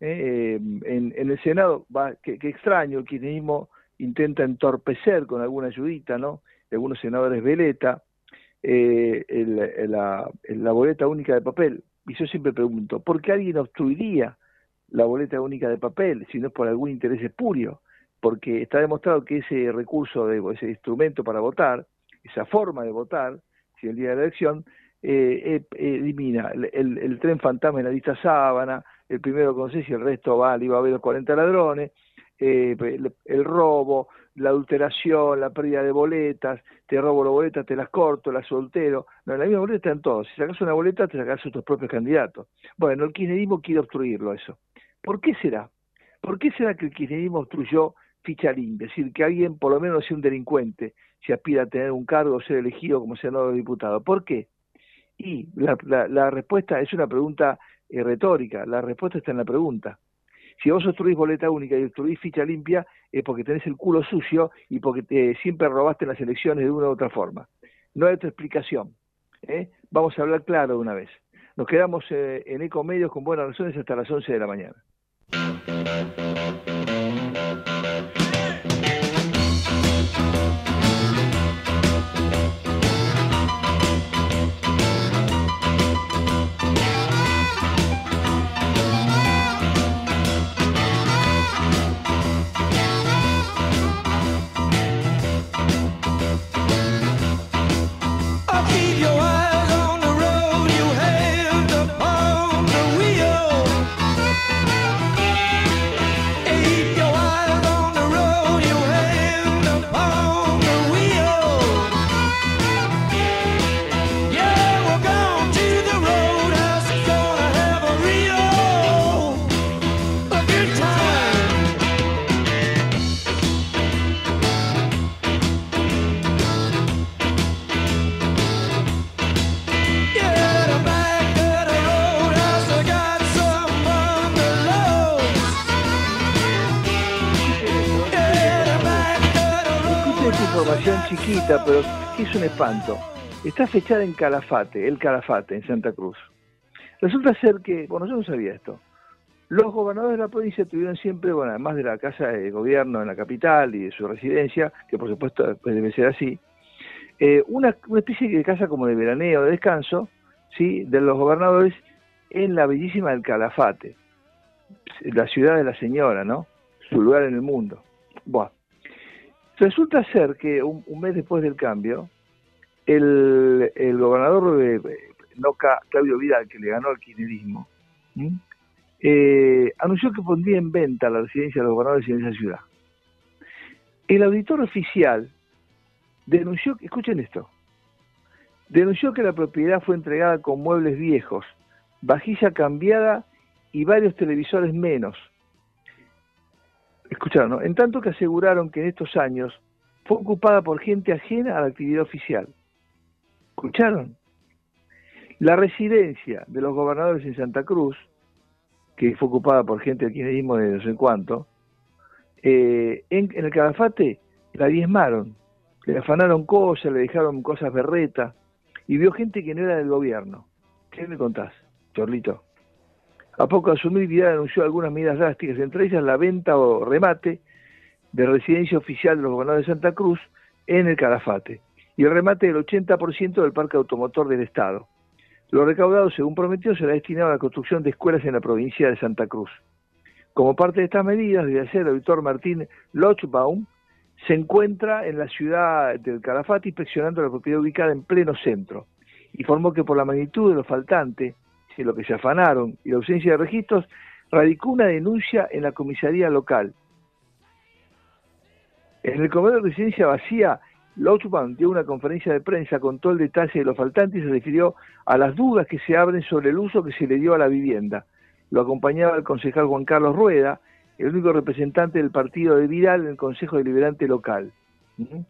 Speaker 3: Eh, en, en, el Senado, va, que, extraño, el kirchnerismo intenta entorpecer con alguna ayudita, ¿no? De algunos senadores veleta, eh, el, la, la boleta única de papel. Y yo siempre pregunto, ¿por qué alguien obstruiría la boleta única de papel si no es por algún interés espurio? Porque está demostrado que ese recurso, de, ese instrumento para votar, esa forma de votar, si el día de la elección, eh, eh, elimina el, tren fantasma en la lista sábana, el primero con seis y el resto va, iba a haber los 40 ladrones, eh, el, el, robo, la adulteración, la pérdida de boletas, te robo las boletas, te las corto, las soltero, no, en la misma boleta están todos, si sacas una boleta te sacas a tus propios candidatos. Bueno, el kirchnerismo quiere obstruirlo eso. ¿Por qué será? ¿Por qué será que el kirchnerismo obstruyó ficha limpia, es decir, que alguien por lo menos sea un delincuente si aspira a tener un cargo o ser elegido como senador o diputado. ¿Por qué? Y la, respuesta es una pregunta eh, retórica, la respuesta está en la pregunta. Si vos obstruís boleta única y obstruís ficha limpia, es porque tenés el culo sucio y porque te, siempre robaste las elecciones de una u otra forma. No hay otra explicación. ¿eh? Vamos a hablar claro de una vez. Nos quedamos eh, en Ecomedios con buenas razones hasta las 11 de la mañana. Chiquita, pero es un espanto. Está fechada en Calafate, el Calafate, en Santa Cruz. Resulta ser que, bueno, yo no sabía esto. Los gobernadores de la provincia tuvieron siempre, bueno, además de la casa de gobierno en la capital y de su residencia, que por supuesto pues, debe ser así, eh, una, una especie de casa como de veraneo, de descanso, ¿sí? de los gobernadores en la bellísima del Calafate, la ciudad de la señora, ¿no? Su lugar en el mundo. Bueno, resulta ser que un, mes después del cambio, el, el gobernador de Noca, Claudio Vidal, que le ganó al kirchnerismo, eh, anunció que pondría en venta la residencia de los gobernadores en esa ciudad. El auditor oficial denunció, escuchen esto, denunció que la propiedad fue entregada con muebles viejos, vajilla cambiada y varios televisores menos. Escucharon. En tanto que aseguraron que en estos años fue ocupada por gente ajena a la actividad oficial. ¿Escucharon? La residencia de los gobernadores en Santa Cruz, que fue ocupada por gente del kirchnerismo de no sé cuánto, eh, en, en el Calafate la diezmaron, le afanaron cosas, le dejaron cosas berretas, y vio gente que no era del gobierno. ¿Qué me contás, Chorlito? A poco asumir, Vidal anunció algunas medidas drásticas, entre ellas la venta o remate de residencia oficial de los gobernadores de Santa Cruz en el Calafate y el remate del 80% del parque automotor del Estado. Lo recaudado, según prometió, será destinado a la construcción de escuelas en la provincia de Santa Cruz. Como parte de estas medidas, desde ayer, el auditor Martín Lochbaum se encuentra en la ciudad del Calafate inspeccionando la propiedad ubicada en pleno centro. Informó que por la magnitud de lo faltante, de lo que se afanaron y la ausencia de registros, radicó una denuncia en la comisaría local. En el comedor de residencia vacía, Lochbaum dio una conferencia de prensa con todo el detalle de lo faltante y se refirió a las dudas que se abren sobre el uso que se le dio a la vivienda. Lo acompañaba el concejal Juan Carlos Rueda, el único representante del partido de Vidal en el Consejo Deliberante local. ¿Mm?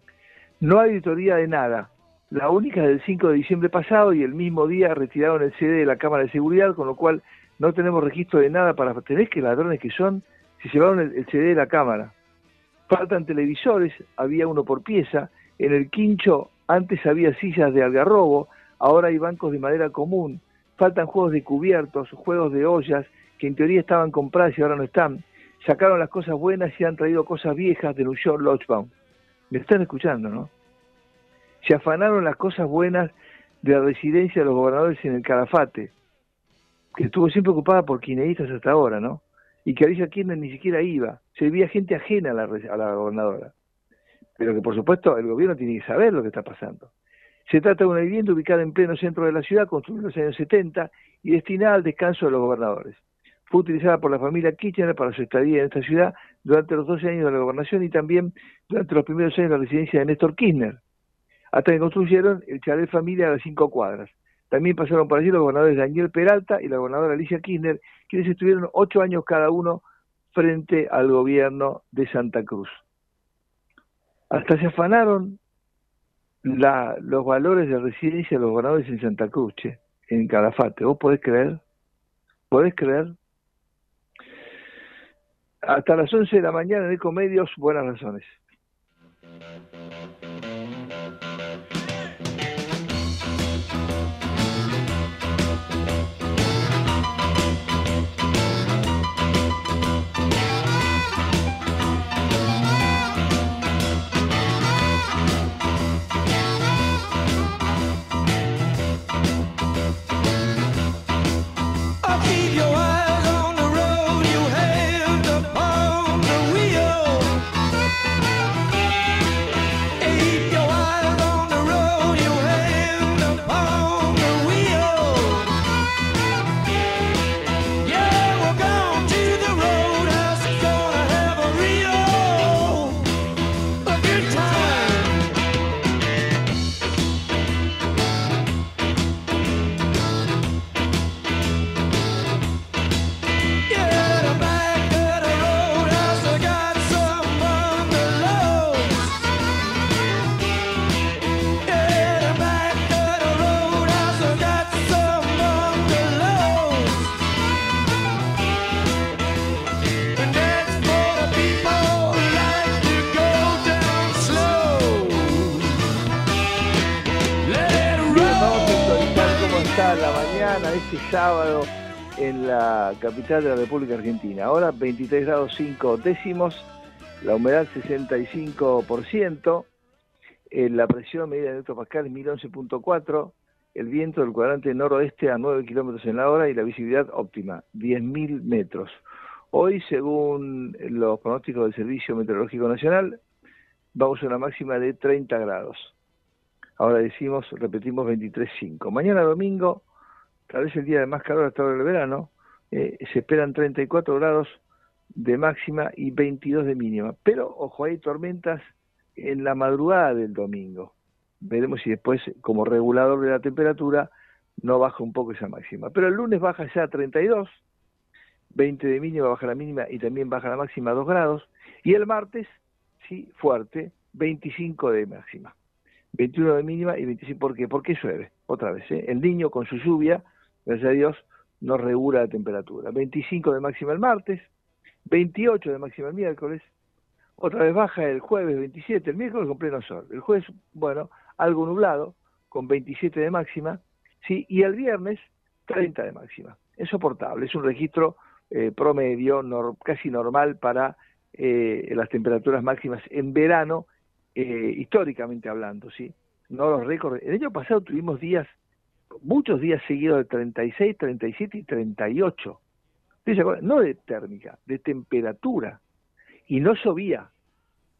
Speaker 3: No hay auditoría de nada. La única es del 5 de diciembre pasado y el mismo día retiraron el CD de la Cámara de Seguridad, con lo cual no tenemos registro de nada para... ¿Tenés que ladrones que son? Se llevaron el, CD de la Cámara. Faltan televisores, había uno por pieza. En el quincho antes había sillas de algarrobo, ahora hay bancos de madera común. Faltan juegos de cubiertos, juegos de ollas, que en teoría estaban compradas y ahora no están sacaron las cosas buenas y han traído cosas viejas, denunció Lochbaum. Me están escuchando, ¿no? Se afanaron las cosas buenas de la residencia de los gobernadores en el Calafate, que estuvo siempre ocupada por quineístas hasta ahora, ¿no? Y que Alicia Kirchner ni siquiera iba, se veía gente ajena a la, a la gobernadora. Pero que por supuesto el gobierno tiene que saber lo que está pasando. Se trata de una vivienda ubicada en pleno centro de la ciudad, construida en los años 70 y destinada al descanso de los gobernadores fue utilizada por la familia Kirchner para su estadía en esta ciudad durante los 12 años de la gobernación y también durante los primeros años de la residencia de Néstor Kirchner, hasta que construyeron el chalet familia a las cinco cuadras. También pasaron por allí los gobernadores Daniel Peralta y la gobernadora Alicia Kirchner, quienes estuvieron ocho años cada uno frente al gobierno de Santa Cruz. Hasta se afanaron los valores de residencia de los gobernadores en Santa Cruz, che, en Calafate. ¿Vos podés creer? ¿Podés creer? hasta las 11 de la mañana en Ecomedios, buenas razones. Este sábado, en la capital de la República Argentina. Ahora 23 grados 5 décimos, la humedad 65%, eh, la presión medida en hectopascal es 1011.4, el viento del cuadrante noroeste a 9 kilómetros en la hora y la visibilidad óptima, 10.000 metros. Hoy, según los pronósticos del Servicio Meteorológico Nacional, vamos a una máxima de 30 grados. Ahora decimos, repetimos 23.5. Mañana domingo, tal vez el día de más calor hasta ahora del verano, eh, se esperan 34 grados de máxima y 22 de mínima. Pero, ojo, hay tormentas en la madrugada del domingo. Veremos si después, como regulador de la temperatura, no baja un poco esa máxima. Pero el lunes baja ya a 32, 20 de mínima, baja la mínima y también baja la máxima a 2 grados. Y el martes, sí, fuerte, 25 de máxima. 21 de mínima y 25, ¿por qué? Porque llueve, otra vez. ¿eh? El niño con su lluvia, gracias a Dios, no regula la temperatura. 25 de máxima el martes, 28 de máxima el miércoles, otra vez baja el jueves 27, el miércoles con pleno sol. El jueves, bueno, algo nublado, con 27 de máxima, sí, y el viernes 30 de máxima. Es soportable, es un registro eh, promedio, casi normal para eh, las temperaturas máximas en verano eh, históricamente hablando, ¿sí? No los récords. El año pasado tuvimos días, muchos días seguidos de 36, 37 y 38. No de térmica, de temperatura. Y no llovía,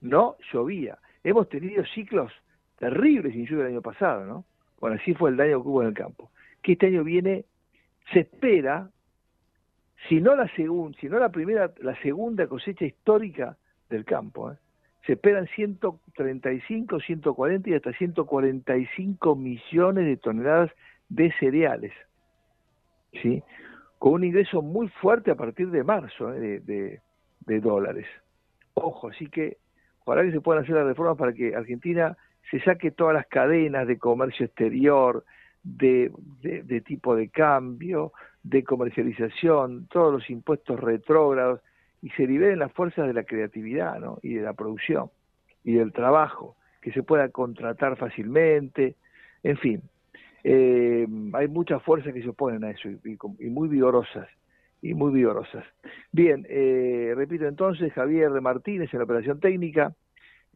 Speaker 3: no llovía. Hemos tenido ciclos terribles sin lluvia el año pasado, ¿no? Bueno, así fue el daño que hubo en el campo. Que este año viene, se espera, si no la segunda, si no la primera, la segunda cosecha histórica del campo, ¿eh? se esperan 135, 140 y hasta 145 millones de toneladas de cereales, ¿sí? con un ingreso muy fuerte a partir de marzo ¿eh? de, de, dólares. Ojo, así que ojalá que se puedan hacer las reformas para que Argentina se saque todas las cadenas de comercio exterior, de, de tipo de cambio, de comercialización, todos los impuestos retrógrados, y se liberen las fuerzas de la creatividad ¿no? y de la producción y del trabajo, que se pueda contratar fácilmente, en fin, eh, hay muchas fuerzas que se oponen a eso y, muy vigorosas, y muy vigorosas. Bien, eh, repito entonces, Javier Martínez en la operación técnica,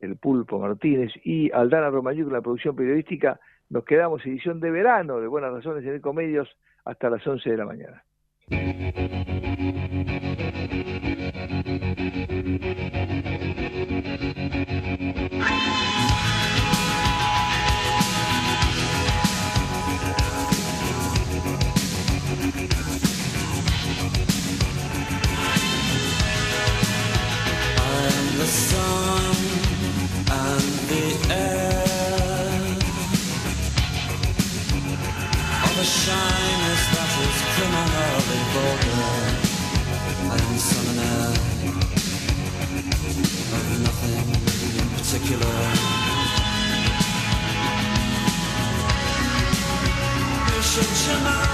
Speaker 3: el Pulpo Martínez y Aldana Romayuk en la producción periodística, nos quedamos edición de verano de Buenas Razones en Ecomedios hasta las 11 de la mañana. Imagine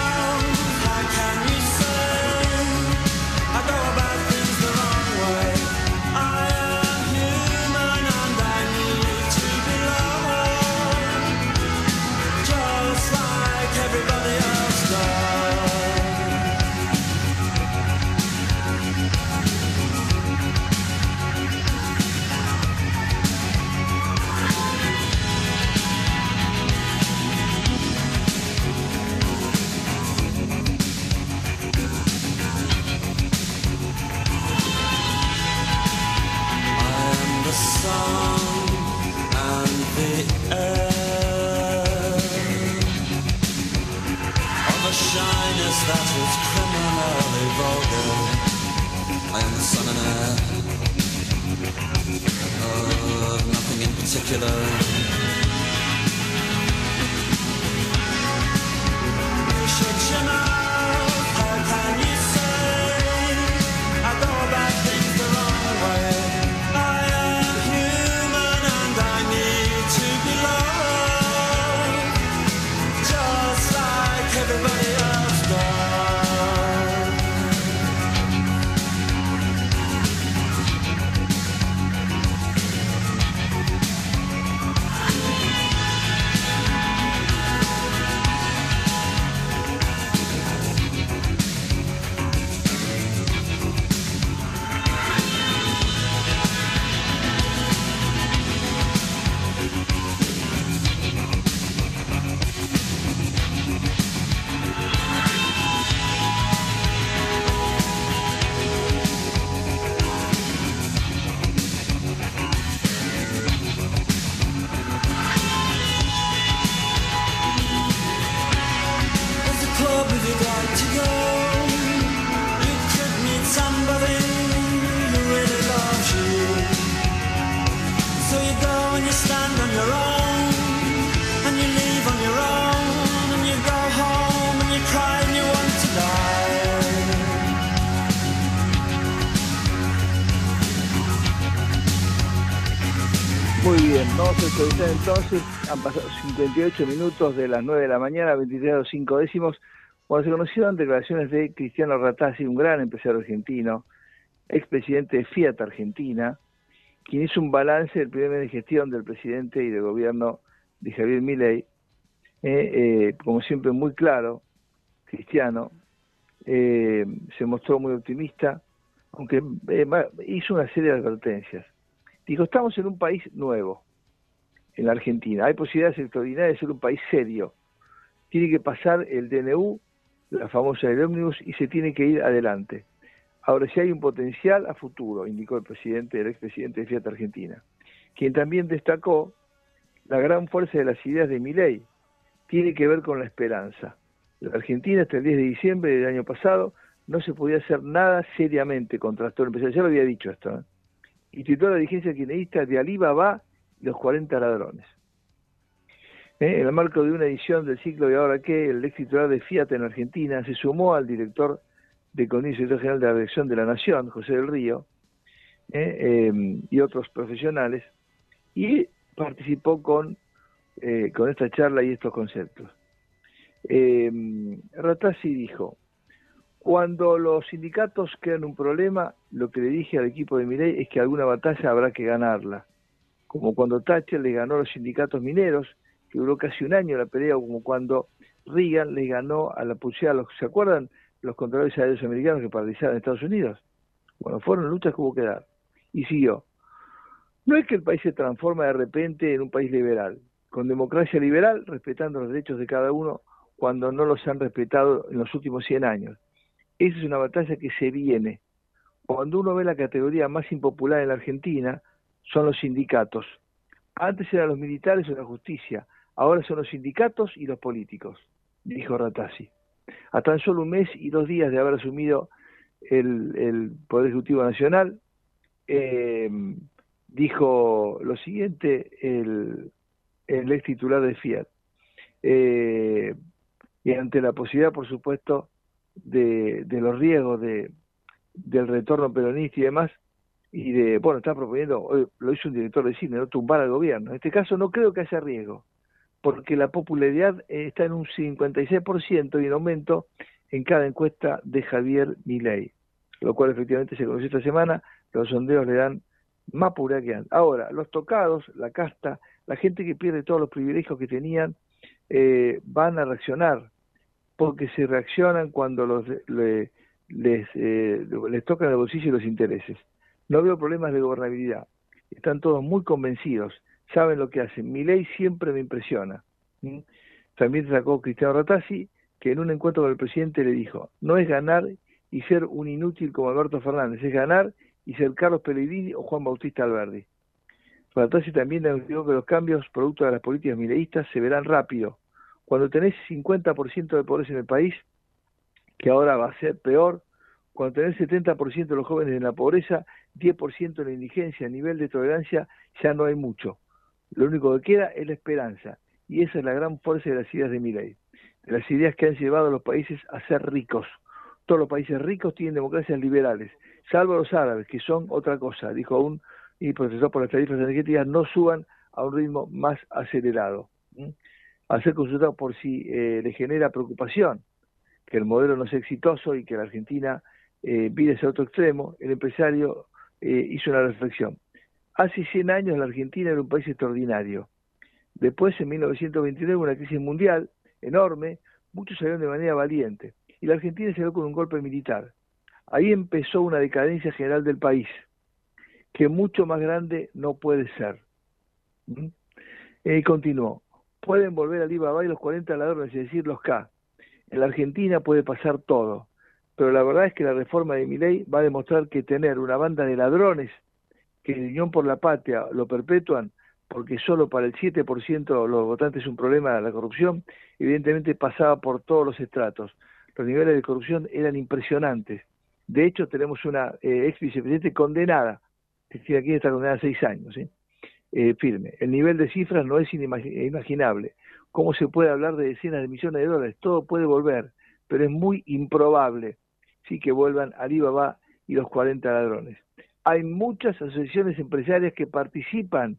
Speaker 3: entonces. Han pasado 58 minutos de las 9 de la mañana, 23 grados 5 décimos. Bueno, se conocieron declaraciones de Cristiano Ratazzi, un gran empresario argentino, expresidente de Fiat Argentina, quien hizo un balance del primer mes de gestión del presidente y del gobierno de Javier Milei, eh, eh, como siempre muy claro, Cristiano, eh, se mostró muy optimista, aunque hizo una serie de advertencias. Dijo, estamos en un país nuevo, en la Argentina. Hay posibilidades extraordinarias de ser un país serio. Tiene que pasar el DNU, la famosa del ómnibus, y se tiene que ir adelante. Ahora, si hay un potencial a futuro, indicó el presidente, el expresidente de Fiat Argentina, quien también destacó la gran fuerza de las ideas de Milei, tiene que ver con la esperanza. La Argentina, hasta el 10 de diciembre del año pasado, no se podía hacer nada seriamente contra el empresarial. Ya lo había dicho esto. ¿eh? Y tituló la dirigencia kirchnerista de Alibaba los 40 ladrones. ¿Eh? En el marco de una edición del ciclo ¿Y ahora qué? El ex titular de Fiat en Argentina se sumó al director de y Secretario General de la Dirección de la Nación, José del Río, ¿eh? Eh, y otros profesionales, y participó con, eh, con esta charla y estos conceptos. Eh, Ratazzi dijo, cuando los sindicatos crean un problema, lo que le dije al equipo de Milei es que alguna batalla habrá que ganarla. Como cuando Thatcher le ganó a los sindicatos mineros, que duró casi un año la pelea, o como cuando Reagan le ganó a la pulsera, los, ¿se acuerdan los controladores aéreos americanos que paralizaron Estados Unidos? Bueno, fueron luchas que hubo que dar. Y siguió. No es que el país se transforma de repente en un país liberal, con democracia liberal, respetando los derechos de cada uno cuando no los han respetado en los últimos 100 años. Esa es una batalla que se viene. Cuando uno ve la categoría más impopular en la Argentina, son los sindicatos. Antes eran los militares o la justicia, ahora son los sindicatos y los políticos, dijo Ratazzi. A tan solo un mes y dos días de haber asumido el, el Poder Ejecutivo Nacional, eh, dijo lo siguiente el, ex titular de Fiat. Eh, y ante la posibilidad, por supuesto, de, de los riesgos de, del retorno peronista y demás, y de, bueno, está proponiendo, lo hizo un director de cine, ¿no? tumbar al gobierno. En este caso no creo que haya riesgo, porque la popularidad eh, está en un 56% y en aumento en cada encuesta de Javier Milei, lo cual efectivamente se conoció esta semana, los sondeos le dan más pura que antes. Ahora, los tocados, la casta, la gente que pierde todos los privilegios que tenían, eh, van a reaccionar, porque se reaccionan cuando los, le, les, eh, les tocan el bolsillo y los intereses. No veo problemas de gobernabilidad. Están todos muy convencidos, saben lo que hacen. Mi ley siempre me impresiona. ¿Mm? También sacó Cristiano Ratazzi, que en un encuentro con el presidente le dijo, no es ganar y ser un inútil como Alberto Fernández, es ganar y ser Carlos Pellegrini o Juan Bautista Alberdi. Ratazzi también anunció que los cambios producto de las políticas mileístas se verán rápido. Cuando tenés 50% de pobreza en el país, que ahora va a ser peor, cuando tenés 70% de los jóvenes en la pobreza, 10% en la indigencia, a nivel de tolerancia ya no hay mucho. Lo único que queda es la esperanza, y esa es la gran fuerza de las ideas de Milei, de las ideas que han llevado a los países a ser ricos. Todos los países ricos tienen democracias liberales, salvo los árabes, que son otra cosa, dijo aún y protestó por las tarifas energéticas, no suban a un ritmo más acelerado. ¿Mm? Al ser consultado por si eh, le genera preocupación que el modelo no sea exitoso y que la Argentina eh, ese otro extremo, el empresario eh, hizo una reflexión. Hace 100 años la Argentina era un país extraordinario. Después, en 1929, hubo una crisis mundial enorme, muchos salieron de manera valiente, y la Argentina se dio con un golpe militar. Ahí empezó una decadencia general del país, que mucho más grande no puede ser. ¿Mm? Y continuó. Pueden volver al Alibaba y los 40 ladrones, es decir, los K. En la Argentina puede pasar todo, pero la verdad es que la reforma de mi ley va a demostrar que tener una banda de ladrones que en Unión por la Patria lo perpetúan, porque solo para el 7% de los votantes es un problema la corrupción, evidentemente pasaba por todos los estratos. Los niveles de corrupción eran impresionantes. De hecho, tenemos una eh, ex vicepresidente condenada, que aquí está condenada a seis años, ¿sí? eh, firme. El nivel de cifras no es inimaginable. ¿Cómo se puede hablar de decenas de millones de dólares? Todo puede volver, pero es muy improbable sí que vuelvan Alibaba y los 40 ladrones. Hay muchas asociaciones empresarias que participan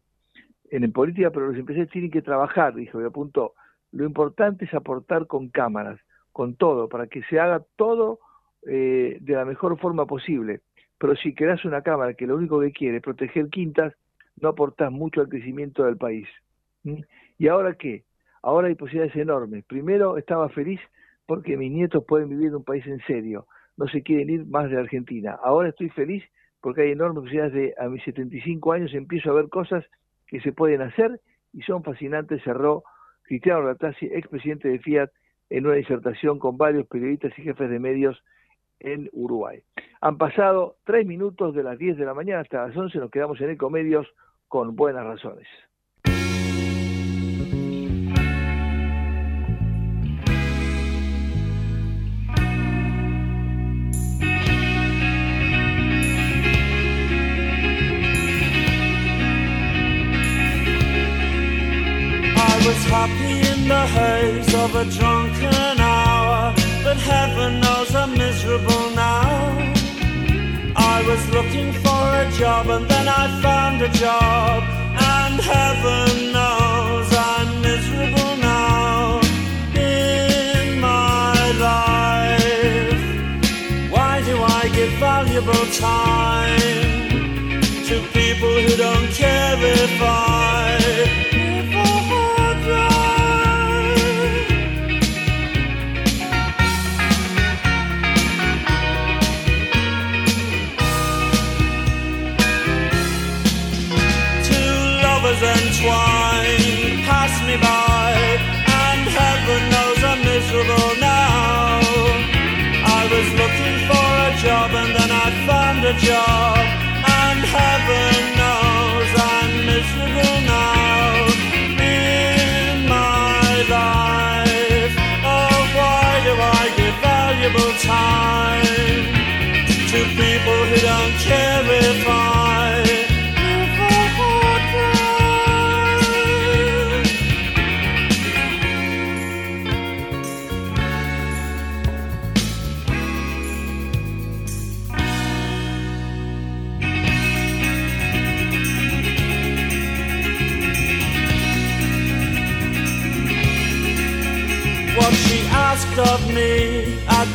Speaker 3: en, política, pero los empresarios tienen que trabajar, dijo y apuntó. Lo importante es aportar con cámaras, con todo, para que se haga todo eh, de la mejor forma posible. Pero si creas una cámara que lo único que quiere es proteger quintas, no aportás mucho al crecimiento del país. ¿Mm? ¿Y ahora qué? Ahora hay posibilidades enormes. Primero, estaba feliz porque mis nietos pueden vivir en un país en serio. No se quieren ir más de Argentina. Ahora estoy feliz porque hay enormes posibilidades de, a mis 75 años empiezo a ver cosas que se pueden hacer y son fascinantes, cerró Cristiano Ratazzi, expresidente de Fiat, en una disertación con varios periodistas y jefes de medios en Uruguay. Han pasado tres minutos de las 10 de la mañana hasta las 11, nos quedamos en Ecomedios con buenas razones.
Speaker 6: Happy in the haze of a drunken hour, but heaven knows I'm miserable now. I was looking for a job and then I found a job, and heaven knows I'm miserable now in my life. Why do I give valuable time to people who don't care if I job,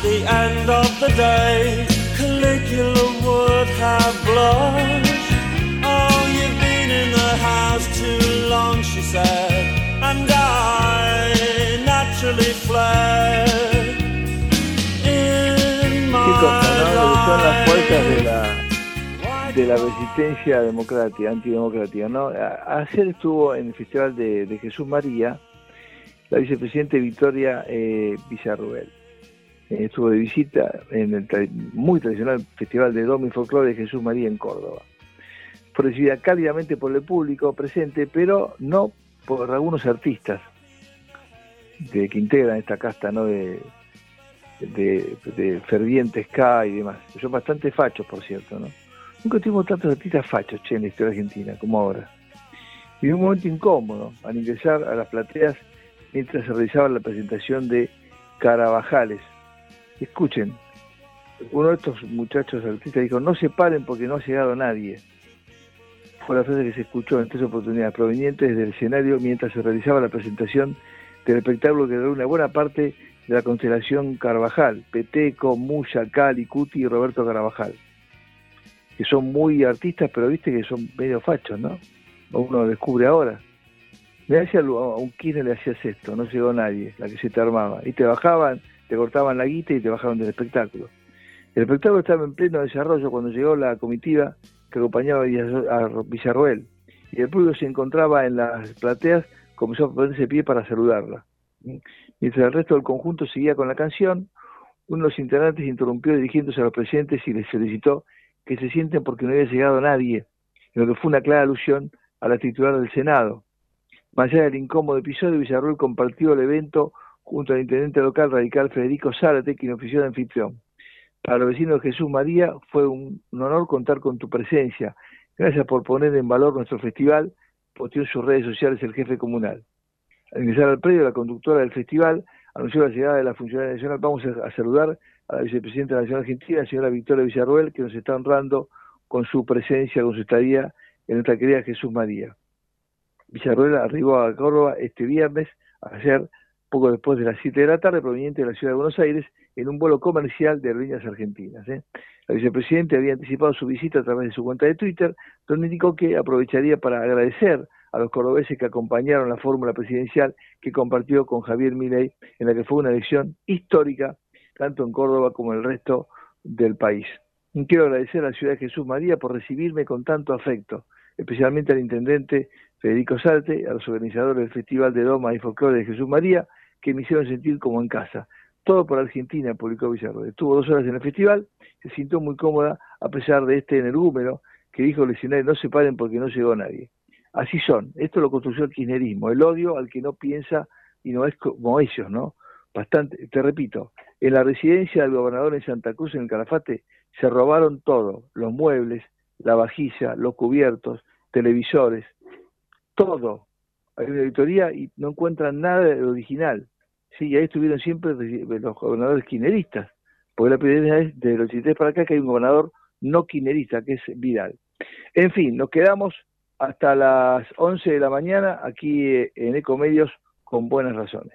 Speaker 6: the end of the day, Caligula would have blushed. Oh, you've been in the house too long, she said, and I naturally fled. In my
Speaker 3: puertas de la, de la resistencia democrática, antidemocrática, ¿no? Ayer estuvo en el Festival de, de Jesús María la vicepresidenta Victoria eh, Villarruel. Estuvo de visita en el muy tradicional Festival de Domi Folclore de Jesús María en Córdoba. Fue recibida cálidamente por el público presente, pero no por algunos artistas de, que integran esta casta ¿no? de, de, de fervientes K y demás. Son bastante fachos, por cierto, ¿no? Nunca tuvimos tantos artistas fachos, che, en la historia argentina, como ahora. Y un momento incómodo al ingresar a las plateas mientras se realizaba la presentación de Carabajales. Escuchen, uno de estos muchachos artistas dijo, no se paren porque no ha llegado nadie. Fue la frase que se escuchó en tres oportunidades provenientes del escenario mientras se realizaba la presentación del espectáculo que duró una buena parte de la constelación Carvajal, Peteco, Muya, Cali, Cuti y Roberto Carvajal, que son muy artistas, pero viste que son medio fachos, ¿no? Uno lo descubre ahora. Me hacía a un Kirchner le hacías esto, no llegó nadie, la que se te armaba. Y te bajaban, te cortaban la guita y te bajaban del espectáculo. El espectáculo estaba en pleno desarrollo cuando llegó la comitiva que acompañaba a Villar- a Villarroel. Y el público se encontraba en las plateas, comenzó a ponerse pie para saludarla. Mientras el resto del conjunto seguía con la canción, uno de los integrantes interrumpió dirigiéndose a los presentes y les solicitó que se sienten porque no había llegado nadie, lo que fue una clara alusión a la titular del Senado. Más allá del incómodo episodio, Villarruel compartió el evento junto al intendente local radical Federico Zárate, quien ofició de anfitrión. Para los vecinos de Jesús María fue un, honor contar con tu presencia. Gracias por poner en valor nuestro festival, posteó en sus redes sociales el jefe comunal. Al ingresar al predio, la conductora del festival anunció la llegada de la funcionaria nacional. Vamos a, a saludar a la vicepresidenta de la Nación Argentina, señora Victoria Villarruel, que nos está honrando con su presencia, con su estadía en nuestra querida Jesús María. Villarroel arribó a Córdoba este viernes, ayer, poco después de las 7 de la tarde, proveniente de la ciudad de Buenos Aires, en un vuelo comercial de Aerolíneas Argentinas. ¿eh? La vicepresidenta había anticipado su visita a través de su cuenta de Twitter, donde indicó que aprovecharía para agradecer a los cordobeses que acompañaron la fórmula presidencial que compartió con Javier Milei, en la que fue una elección histórica, tanto en Córdoba como en el resto del país. Quiero agradecer a la ciudad de Jesús María por recibirme con tanto afecto, especialmente al intendente Federico Salte, a los organizadores del Festival de Doma y Folclore de Jesús María, que me hicieron sentir como en casa. Todo por Argentina, publicó Villarroel. Estuvo dos horas en el festival, se sintió muy cómoda a pesar de este energúmeno que dijo el escenario, no se paren porque no llegó nadie. Así son, esto lo construyó el kirchnerismo, el odio al que no piensa y no es como ellos, ¿no? Bastante, te repito, en la residencia del gobernador en Santa Cruz, en el Calafate, se robaron todo, los muebles, la vajilla, los cubiertos, televisores, todo. Hay una auditoría y no encuentran nada de original. Sí, y ahí estuvieron siempre los gobernadores kirchneristas, porque la primera vez de los 83 para acá que hay un gobernador no kirchnerista, que es Vidal. En fin, nos quedamos hasta las 11 de la mañana aquí eh, en Ecomedios con buenas razones.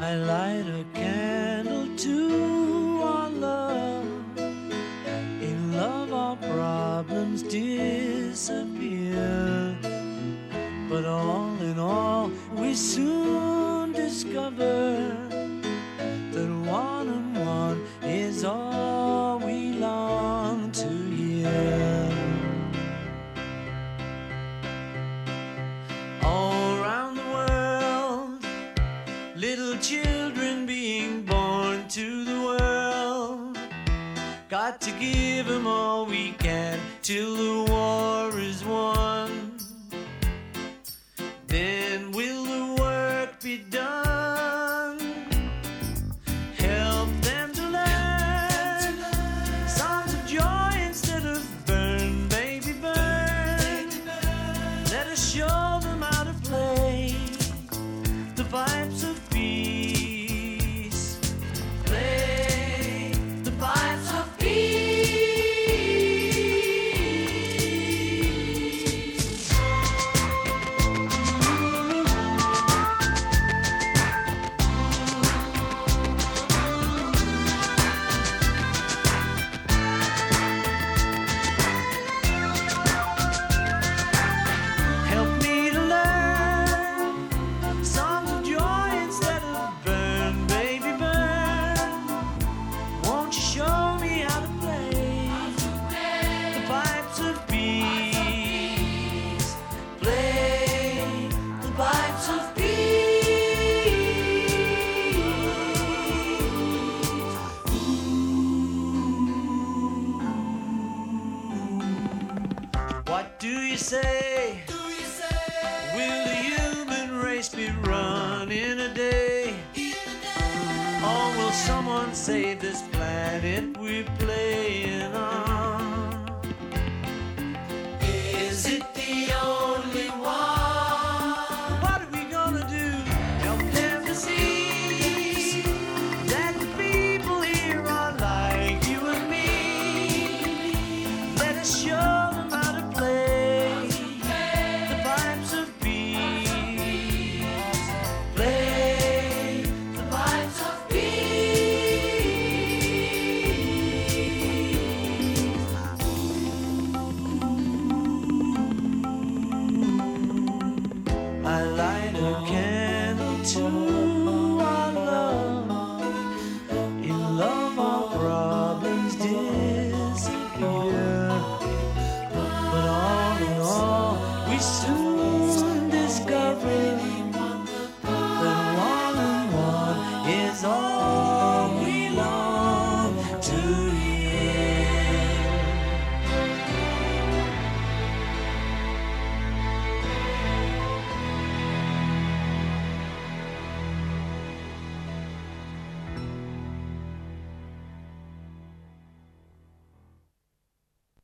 Speaker 6: I light a candle to our love. In love, our problems disappear. But all in all, we soon discover that one and one is all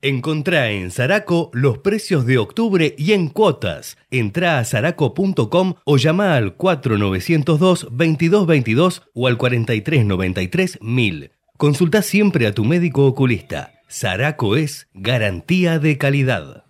Speaker 2: Encontrá en Zaraco los precios de octubre y en cuotas. Entrá a zaraco.com o llama al 4902-2222 o al 4393-1000. Consulta siempre a tu médico oculista. Zaraco es garantía de calidad.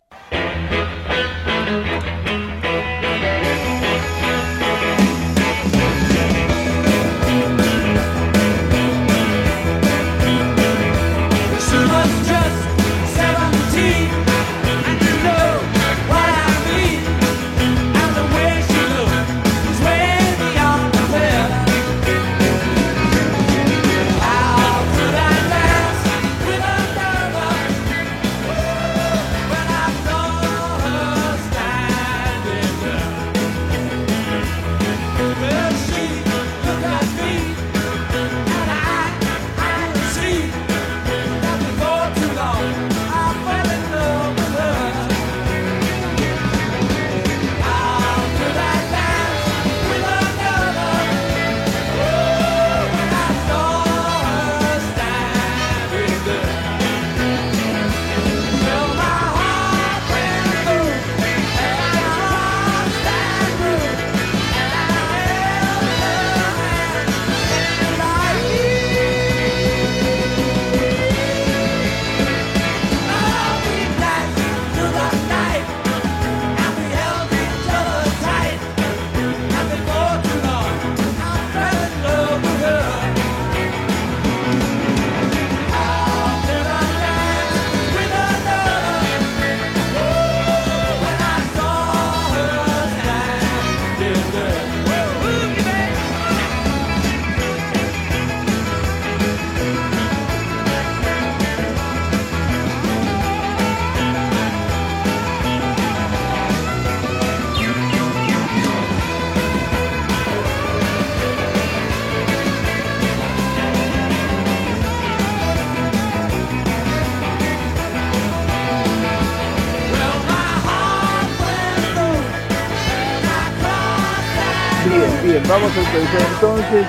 Speaker 3: Vamos a autorizar entonces.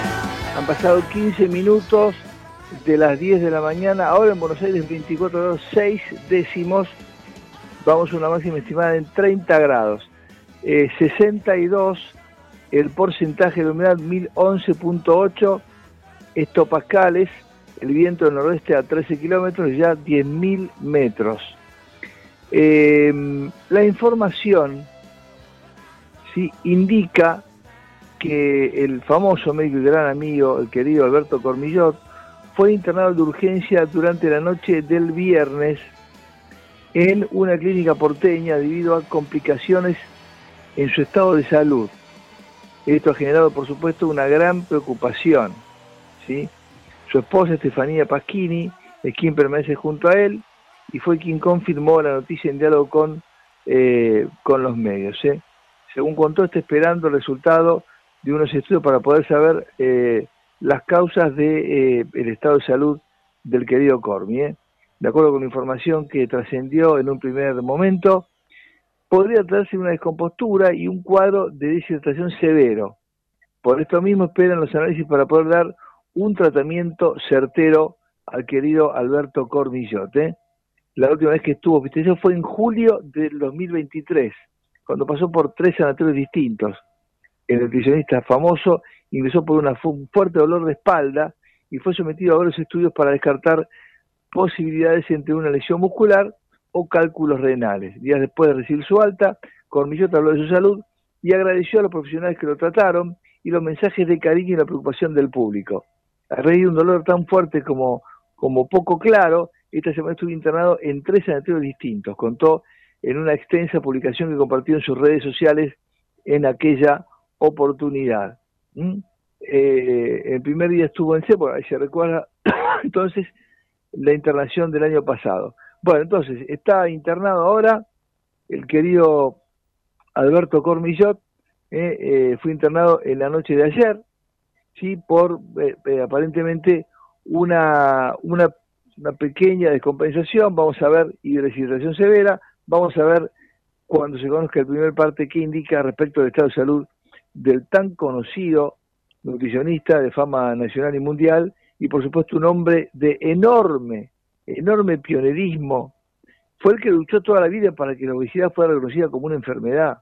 Speaker 3: Han pasado 15 minutos de las 10 de la mañana. Ahora en Buenos Aires 24 grados 6 décimos. Vamos a una máxima estimada en 30 grados. Eh, 62 el porcentaje de humedad 1011.8 hectopascales. El viento del noroeste a 13 kilómetros, ya 10.000 metros. Eh, la información sí, indica que el famoso médico y gran amigo, el querido Alberto Cormillot, fue internado de urgencia durante la noche del viernes en una clínica porteña debido a complicaciones en su estado de salud. Esto ha generado, por supuesto, una gran preocupación. Su esposa, Estefanía Pasquini, es quien permanece junto a él y fue quien confirmó la noticia en diálogo con, eh, con los medios. ¿eh? Según contó, está esperando el resultado de unos estudios para poder saber eh, las causas del el estado de salud del querido Cormi. ¿eh? De acuerdo con la información que trascendió en un primer momento, podría tratarse de una descompostura y un cuadro de deshidratación severo. Por esto mismo esperan los análisis para poder dar un tratamiento certero al querido Alberto Cormillot. ¿eh? La última vez que estuvo hospitalizado fue en julio del 2023, cuando pasó por tres sanatorios distintos. El nutricionista famoso ingresó por un fuerte dolor de espalda y fue sometido a varios estudios para descartar posibilidades entre una lesión muscular o cálculos renales. Días después de recibir su alta, Cormillot habló de su salud y agradeció a los profesionales que lo trataron y los mensajes de cariño y la preocupación del público. A raíz de un dolor tan fuerte como, como poco claro, esta semana estuve internado en tres sanatorios distintos, contó en una extensa publicación que compartió en sus redes sociales en aquella oportunidad. Eh, el primer día estuvo en Cepo, ahí se recuerda. <coughs> Entonces la internación del año pasado. Bueno, entonces está internado ahora el querido Alberto Cormillot, eh, eh, fue internado en la noche de ayer, sí, por aparentemente una, una, pequeña descompensación, vamos a ver hidrodeshidratación severa, vamos a ver cuando se conozca el primer parte qué indica respecto del estado de salud del tan conocido nutricionista de fama nacional y mundial y por supuesto un hombre de enorme, enorme pionerismo. Fue el que luchó toda la vida para que la obesidad fuera reconocida como una enfermedad.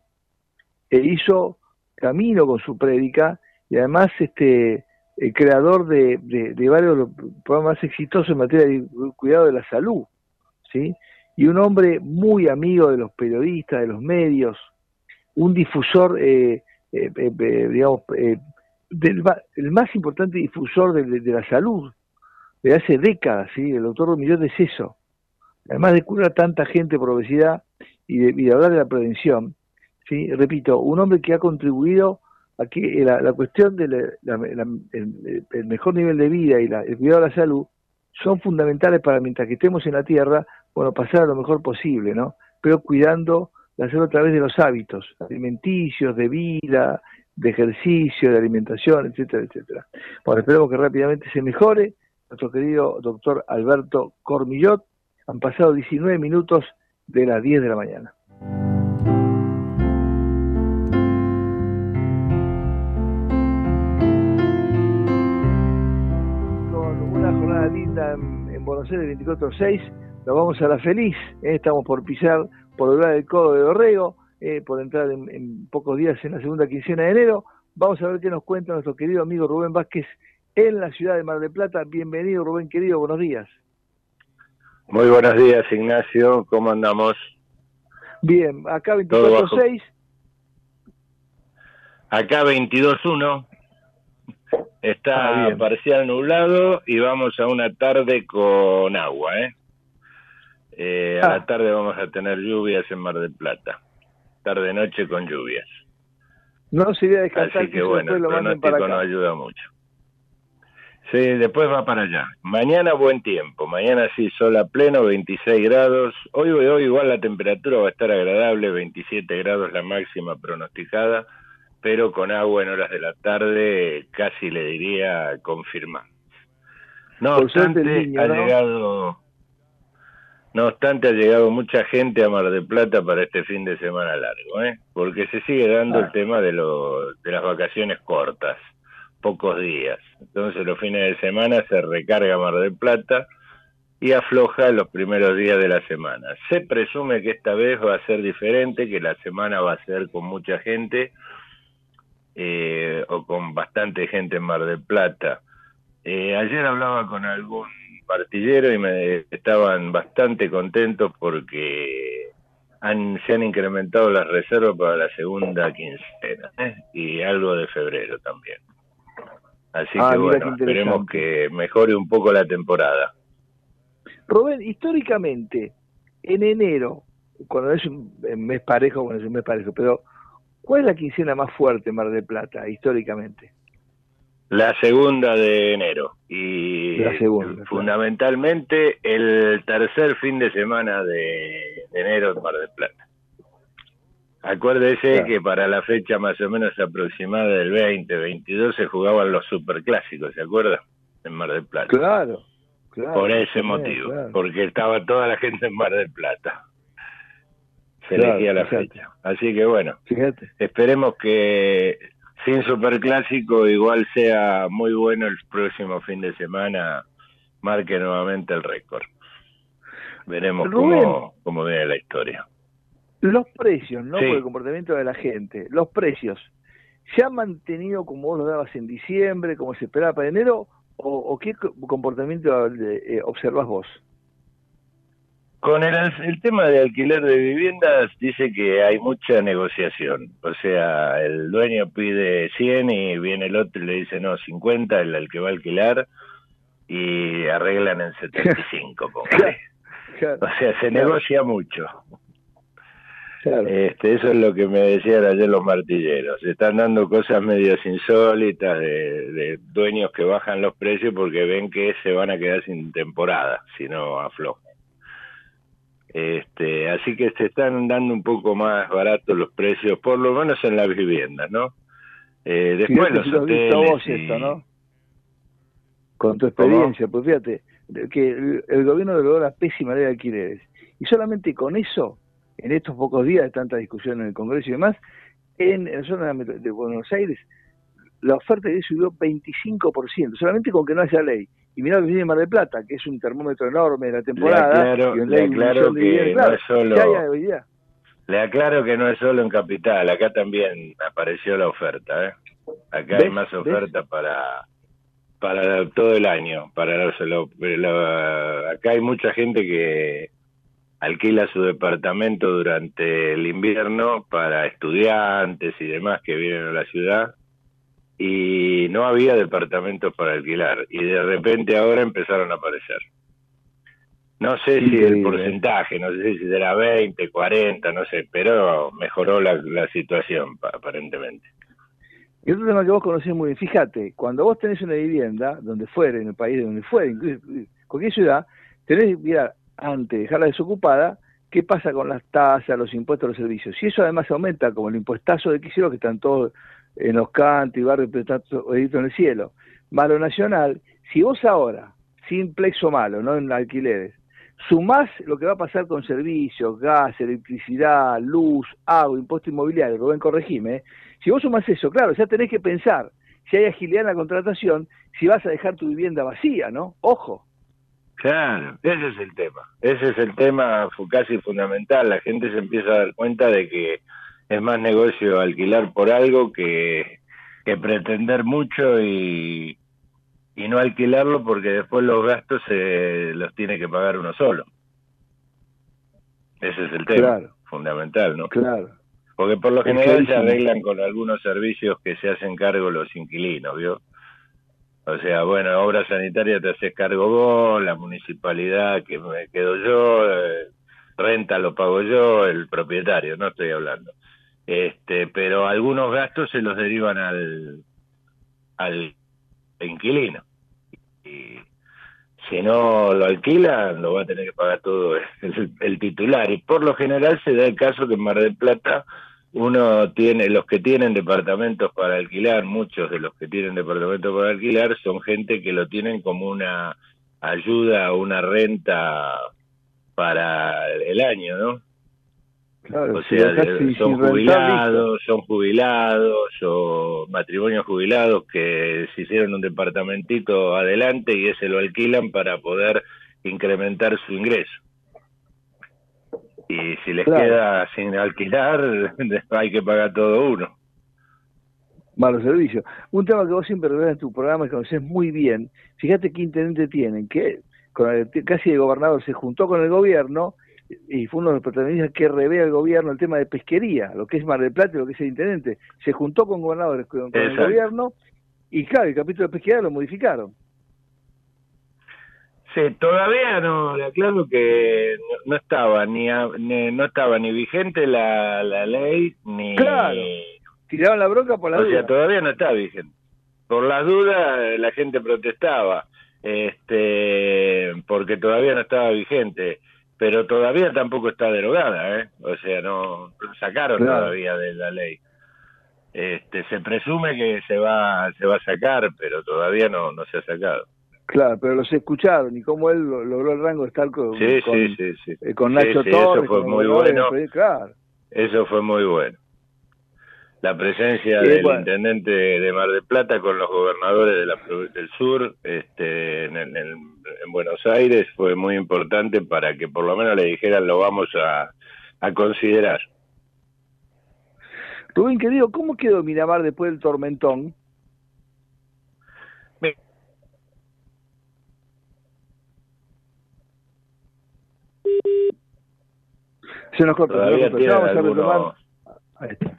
Speaker 3: E hizo camino con su prédica y además este el creador de, de, varios de los programas más exitosos en materia de cuidado de la salud, ¿sí? Y un hombre muy amigo de los periodistas, de los medios, un difusor, eh, eh, eh, digamos, eh, del, ma- el más importante difusor de, la salud de hace décadas, ¿sí? El doctor Romillot es eso. Además de curar a tanta gente por obesidad y de, y de hablar de la prevención, ¿sí? Repito, un hombre que ha contribuido a que la, la cuestión del el, el mejor nivel de vida y la- el cuidado de la salud son fundamentales para mientras que estemos en la Tierra, bueno, pasar a lo mejor posible, ¿no? Pero cuidando la salud a través de los hábitos alimenticios, de vida, de ejercicio, de alimentación, etcétera, etcétera. Bueno, esperemos que rápidamente se mejore. Nuestro querido doctor Alberto Cormillot. Han pasado 19 minutos de las 10 de la mañana. Con una jornada linda en Buenos Aires 24-6, nos vamos a la feliz. ¿eh? Estamos por pisar, por lograr el codo de Dorrego, eh, por entrar en, en pocos días en la segunda quincena de enero. Vamos a ver qué nos cuenta nuestro querido amigo Rubén Vázquez en la ciudad de Mar del Plata. Bienvenido, Rubén querido, buenos días.
Speaker 7: Muy buenos días, Ignacio. ¿Cómo andamos?
Speaker 3: Bien, acá
Speaker 7: Todo bajo.
Speaker 3: 24-6.
Speaker 7: Acá 22.1. Está
Speaker 3: Ah, bien.
Speaker 7: parcial nublado y vamos a una tarde con agua, ¿eh? Eh, a
Speaker 3: Ah.
Speaker 7: la tarde vamos a tener lluvias en Mar del Plata. Tarde-noche con lluvias.
Speaker 3: No sería descartar
Speaker 7: Así que
Speaker 3: eso
Speaker 7: bueno, el pronóstico no ayuda mucho. Sí, después va para allá. Mañana buen tiempo. Mañana sí, sol a pleno, 26 grados. Hoy, hoy, hoy igual la temperatura va a estar agradable, 27 grados la máxima pronosticada, pero con agua en horas de la tarde casi le diría confirmar. No
Speaker 3: Por
Speaker 7: obstante,
Speaker 3: niño,
Speaker 7: ha
Speaker 3: ¿no?
Speaker 7: llegado... No obstante, ha llegado mucha gente a Mar del Plata para este fin de semana largo, ¿eh? porque se sigue dando
Speaker 3: Ah.
Speaker 7: el tema de, lo, de las vacaciones cortas, pocos días. Entonces los fines de semana se recarga Mar del Plata y afloja los primeros días de la semana. Se presume que esta vez va a ser diferente, que la semana va a ser con mucha gente eh, o con bastante gente en Mar del Plata. Eh, ayer hablaba con algún partillero y me estaban bastante contentos porque han, se han incrementado las reservas para la segunda quincena ¿eh? y algo de febrero también. Así
Speaker 3: Ah,
Speaker 7: que bueno, esperemos que mejore un poco la temporada.
Speaker 3: Rubén, históricamente, en enero, cuando es un mes parejo, bueno, es un mes parejo, pero ¿cuál es la quincena más fuerte en Mar del Plata, históricamente?
Speaker 7: La segunda de enero y
Speaker 3: La segunda, claro.
Speaker 7: fundamentalmente el tercer fin de semana de, de enero en Mar del Plata. Acuérdese
Speaker 3: Claro.
Speaker 7: que para la fecha más o menos aproximada del 20, 22 se jugaban los superclásicos, ¿se acuerda? En Mar del Plata.
Speaker 3: Claro, claro.
Speaker 7: Por ese motivo, porque estaba toda la gente en Mar del Plata. Se elegía la
Speaker 3: fíjate.
Speaker 7: fecha. Así que bueno,
Speaker 3: Fíjate.
Speaker 7: Esperemos que sin superclásico igual sea muy bueno el próximo fin de semana, marque nuevamente el récord. Veremos
Speaker 3: Rubén.
Speaker 7: cómo, cómo viene la historia.
Speaker 3: Los precios, no
Speaker 7: Sí.
Speaker 3: por el comportamiento de la gente, los precios, ¿se han mantenido como vos lo dabas en diciembre, como se esperaba para enero, o, o qué co- comportamiento eh, observas vos?
Speaker 7: Con el, el tema de alquiler de viviendas dice que hay mucha negociación. O sea, el dueño pide 100 y viene el otro y le dice no, 50 el, el que va a alquilar y arreglan en 75. <laughs> póngale.
Speaker 3: Claro,
Speaker 7: O sea, se
Speaker 3: Claro.
Speaker 7: negocia mucho.
Speaker 3: claro.
Speaker 7: Este, eso es lo que me decían ayer los martilleros. Se están dando cosas medios insólitas de, de dueños que bajan los precios porque ven que se van a quedar sin temporada si no aflojan. Este, así que se están dando un poco más baratos los precios, por lo menos en las viviendas, ¿no? Eh, después
Speaker 3: Fíjate
Speaker 7: los
Speaker 3: si
Speaker 7: hoteles
Speaker 3: vos
Speaker 7: y-
Speaker 3: esto, ¿no? Con tu experiencia, pues fíjate, que el, el gobierno logró la pésima ley de alquileres. Y solamente con eso, en estos pocos días de tanta discusión en el Congreso y demás, en, la zona de Buenos Aires, la oferta de subió 25%, solamente con que no haya ley. Y mirá lo que viene Mar del Plata, que es un termómetro enorme de la temporada.
Speaker 7: aclaro-
Speaker 3: y donde
Speaker 7: le aclaro que no es solo-. Le aclaro que no es solo en Capital, acá también apareció la oferta. ¿eh? Acá hay más
Speaker 3: ¿Ves?
Speaker 7: oferta para para todo el año. Para lo- lo- acá hay mucha gente que alquila su departamento durante el invierno para estudiantes y demás que vienen a la ciudad y no había departamentos para alquilar y de repente ahora empezaron a aparecer. No sé si el porcentaje, no sé si será 20, 40, no sé, pero mejoró la, la situación pa- aparentemente.
Speaker 3: Y otro tema que vos conocés muy bien, fíjate, cuando vos tenés una vivienda, donde fuere, en el país donde fuere, incluso cualquier ciudad, tenés que mirar, antes de dejarla desocupada, qué pasa con las tasas, los impuestos, los servicios. Si eso además aumenta, como el impuestazo de quisieron que están todos en los cantos y barrios, pero está en el cielo, malo nacional, si vos ahora, sin plexo malo, no en alquileres, sumás lo que va a pasar con servicios, gas, electricidad, luz, agua, impuesto inmobiliario, Rubén, corregime, ¿eh? si vos sumás eso, claro, ya tenés que pensar si hay agilidad en la contratación, si vas a dejar tu vivienda vacía, ¿no? Ojo.
Speaker 7: Claro, ese es el tema. Ese es el tema casi fundamental. La gente se empieza a dar cuenta de que es más negocio alquilar por algo que, que pretender mucho y, y no alquilarlo porque después los gastos se los tiene que pagar uno solo. Ese es el tema
Speaker 3: Claro.
Speaker 7: fundamental, ¿no?
Speaker 3: Claro.
Speaker 7: Porque por lo general se arreglan con algunos servicios que se hacen cargo los inquilinos, ¿vio? O sea, bueno, obra sanitaria te haces cargo vos, la municipalidad que me quedo yo, eh, renta lo pago yo, el propietario, no estoy hablando. Este, pero algunos gastos se los derivan al, al inquilino. Y si no lo alquilan, lo va a tener que pagar todo el, el titular. Y por lo general se da el caso que en Mar del Plata uno tiene, los que tienen departamentos para alquilar, muchos de los que tienen departamentos para alquilar son gente que lo tienen como una ayuda o una renta para el año, ¿no?
Speaker 3: Claro,
Speaker 7: O sea, son jubilados, son jubilados o matrimonios jubilados que se hicieron un departamentito adelante y ese lo alquilan para poder incrementar su ingreso. Y si les
Speaker 3: Claro.
Speaker 7: queda sin alquilar, <laughs> hay que pagar todo uno.
Speaker 3: malos servicios. Un tema que vos siempre revelas en tu programa y conoces muy bien, fíjate qué intendente tienen, que con el- casi el gobernador se juntó con el gobierno y fue uno de los protagonistas que revela el gobierno el tema de pesquería, lo que es Mar del Plata y lo que es el intendente. Se juntó con gobernadores, con, con el gobierno y claro, el capítulo de pesquería lo modificaron.
Speaker 7: Sí, todavía no, le aclaro que no, no estaba ni, a- ni- no estaba ni vigente la, la ley ni
Speaker 3: Claro. Tiraron la bronca por la
Speaker 7: o
Speaker 3: duda.
Speaker 7: sea, todavía no está vigente. Por las dudas la gente protestaba, este, porque todavía no estaba vigente, pero todavía tampoco está derogada, ¿eh? O sea, no sacaron
Speaker 3: Claro.
Speaker 7: todavía de la ley. Este, se presume que se va se va a sacar, pero todavía no no se ha sacado.
Speaker 3: Claro, pero los escucharon y cómo él lo- logró el rango de estar con,
Speaker 7: Sí,
Speaker 3: con,
Speaker 7: sí, sí, sí.
Speaker 3: eh, con Nacho
Speaker 7: sí, eso
Speaker 3: Torres.
Speaker 7: fue muy bueno.
Speaker 3: Claro.
Speaker 7: Eso fue muy bueno. La presencia del
Speaker 3: bueno.
Speaker 7: intendente de Mar del Plata con los gobernadores de la, provi- del sur este, en, en- en Buenos Aires fue muy importante para que por lo menos le dijeran lo vamos a, a considerar.
Speaker 3: Rubén, querido, ¿cómo quedó Miramar después del tormentón? Se nos corta, se nos corta. Vamos a retomar. Ahí está.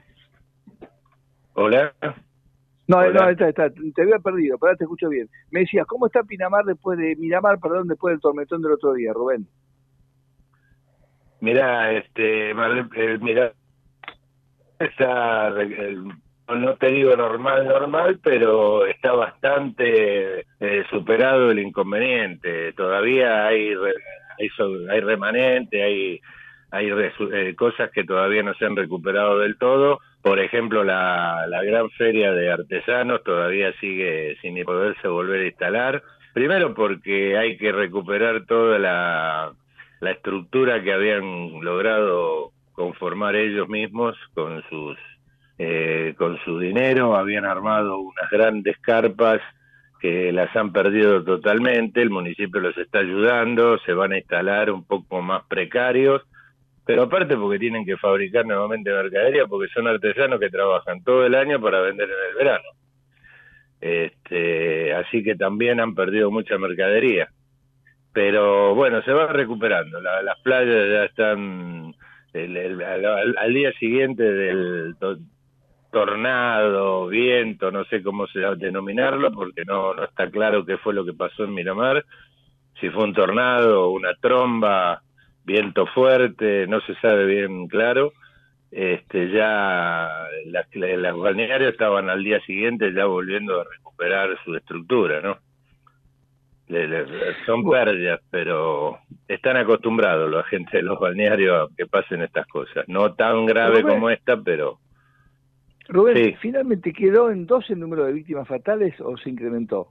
Speaker 7: Hola.
Speaker 3: No,
Speaker 7: Hola.
Speaker 3: no, está, está, te había perdido, pero ahora te escucho bien. Me decías, ¿cómo está Pinamar después de Miramar, perdón, después del tormentón del otro día, Rubén?
Speaker 7: Mira, este, eh, mira, el- no te digo normal, normal, pero está bastante eh, superado el inconveniente. Todavía hay hay, hay remanente, hay hay eh, cosas que todavía no se han recuperado del todo. Por ejemplo, la, la gran feria de artesanos todavía sigue sin poderse volver a instalar. Primero porque hay que recuperar toda la, estructura que habían logrado conformar ellos mismos con sus eh, con su dinero, habían armado unas grandes carpas que las han perdido totalmente, el municipio los está ayudando, se van a instalar un poco más precarios, pero aparte porque tienen que fabricar nuevamente mercadería, porque son artesanos que trabajan todo el año para vender en el verano. Este, así que también han perdido mucha mercadería. Pero bueno, se va recuperando. La- las playas ya están el- al, al- día siguiente del to- tornado, viento, no sé cómo se va a denominarlo, porque no, no está claro qué fue lo que pasó en Miramar. Si fue un tornado, una tromba, viento fuerte, no se sabe bien claro. Este, ya las, las balnearios estaban al día siguiente ya volviendo a recuperar su estructura, ¿no? Le- le- son pérdidas, pero están acostumbrados la gente de los balnearios a que pasen estas cosas. No tan grave
Speaker 3: Rubén.
Speaker 7: como esta, pero
Speaker 3: Rubén,
Speaker 7: Sí.
Speaker 3: ¿finalmente quedó en dos el número de víctimas fatales o se incrementó?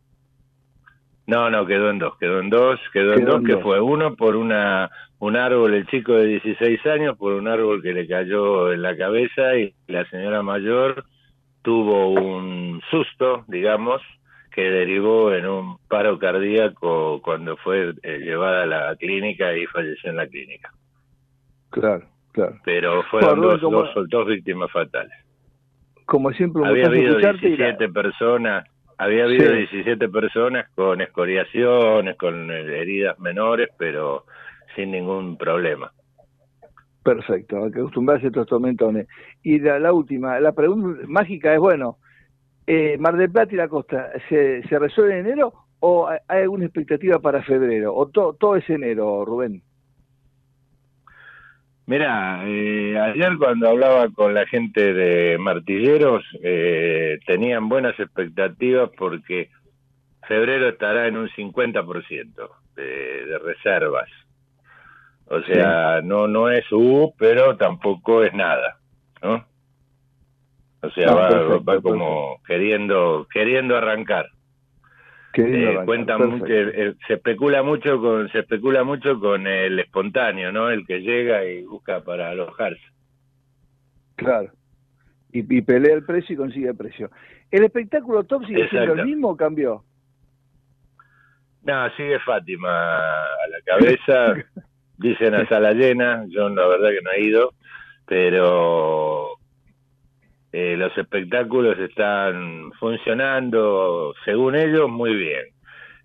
Speaker 7: No, no, quedó en dos, quedó en dos, quedó, en dos,
Speaker 3: en
Speaker 7: que
Speaker 3: dos.
Speaker 7: fue uno por una un árbol, el chico de 16 años, por un árbol que le cayó en la cabeza y la señora mayor tuvo un susto, digamos, que derivó en un paro cardíaco cuando fue eh, llevada a la clínica y falleció en la clínica.
Speaker 3: Claro, claro.
Speaker 7: Pero fueron dos,
Speaker 3: como-
Speaker 7: dos, dos víctimas fatales.
Speaker 3: Como siempre, un
Speaker 7: había habido
Speaker 3: escucharte y la-
Speaker 7: 17 personas, había habido
Speaker 3: Sí.
Speaker 7: 17 personas con escoriaciones, con heridas menores, pero sin ningún problema.
Speaker 3: Perfecto, hay que acostumbrarse a estos tormentones. Y la, la última, la pregunta mágica es, bueno, eh, Mar del Plata y la costa, ¿se, se resuelve en enero o hay hay alguna expectativa para febrero? ¿O to- todo es enero, Rubén?
Speaker 7: Mira, eh, ayer cuando hablaba con la gente de Martilleros, eh, tenían buenas expectativas porque febrero estará en un 50% de, de reservas. O sea, no no es U, pero tampoco es nada, ¿no? O sea,
Speaker 3: No,
Speaker 7: va,
Speaker 3: perfecto,
Speaker 7: va como queriendo queriendo arrancar. Eh, mucho, eh, se especula mucho con se especula mucho con el espontáneo, ¿no? El que llega y busca para alojarse.
Speaker 3: Claro. Y, y pelea el precio y consigue el precio. ¿El espectáculo top sigue siendo
Speaker 7: Exacto.
Speaker 3: el mismo o cambió?
Speaker 7: No, sigue Fátima a la cabeza, <laughs> dicen a sala llena, yo la verdad que no he ido, pero eh, los espectáculos están funcionando, según ellos, muy bien.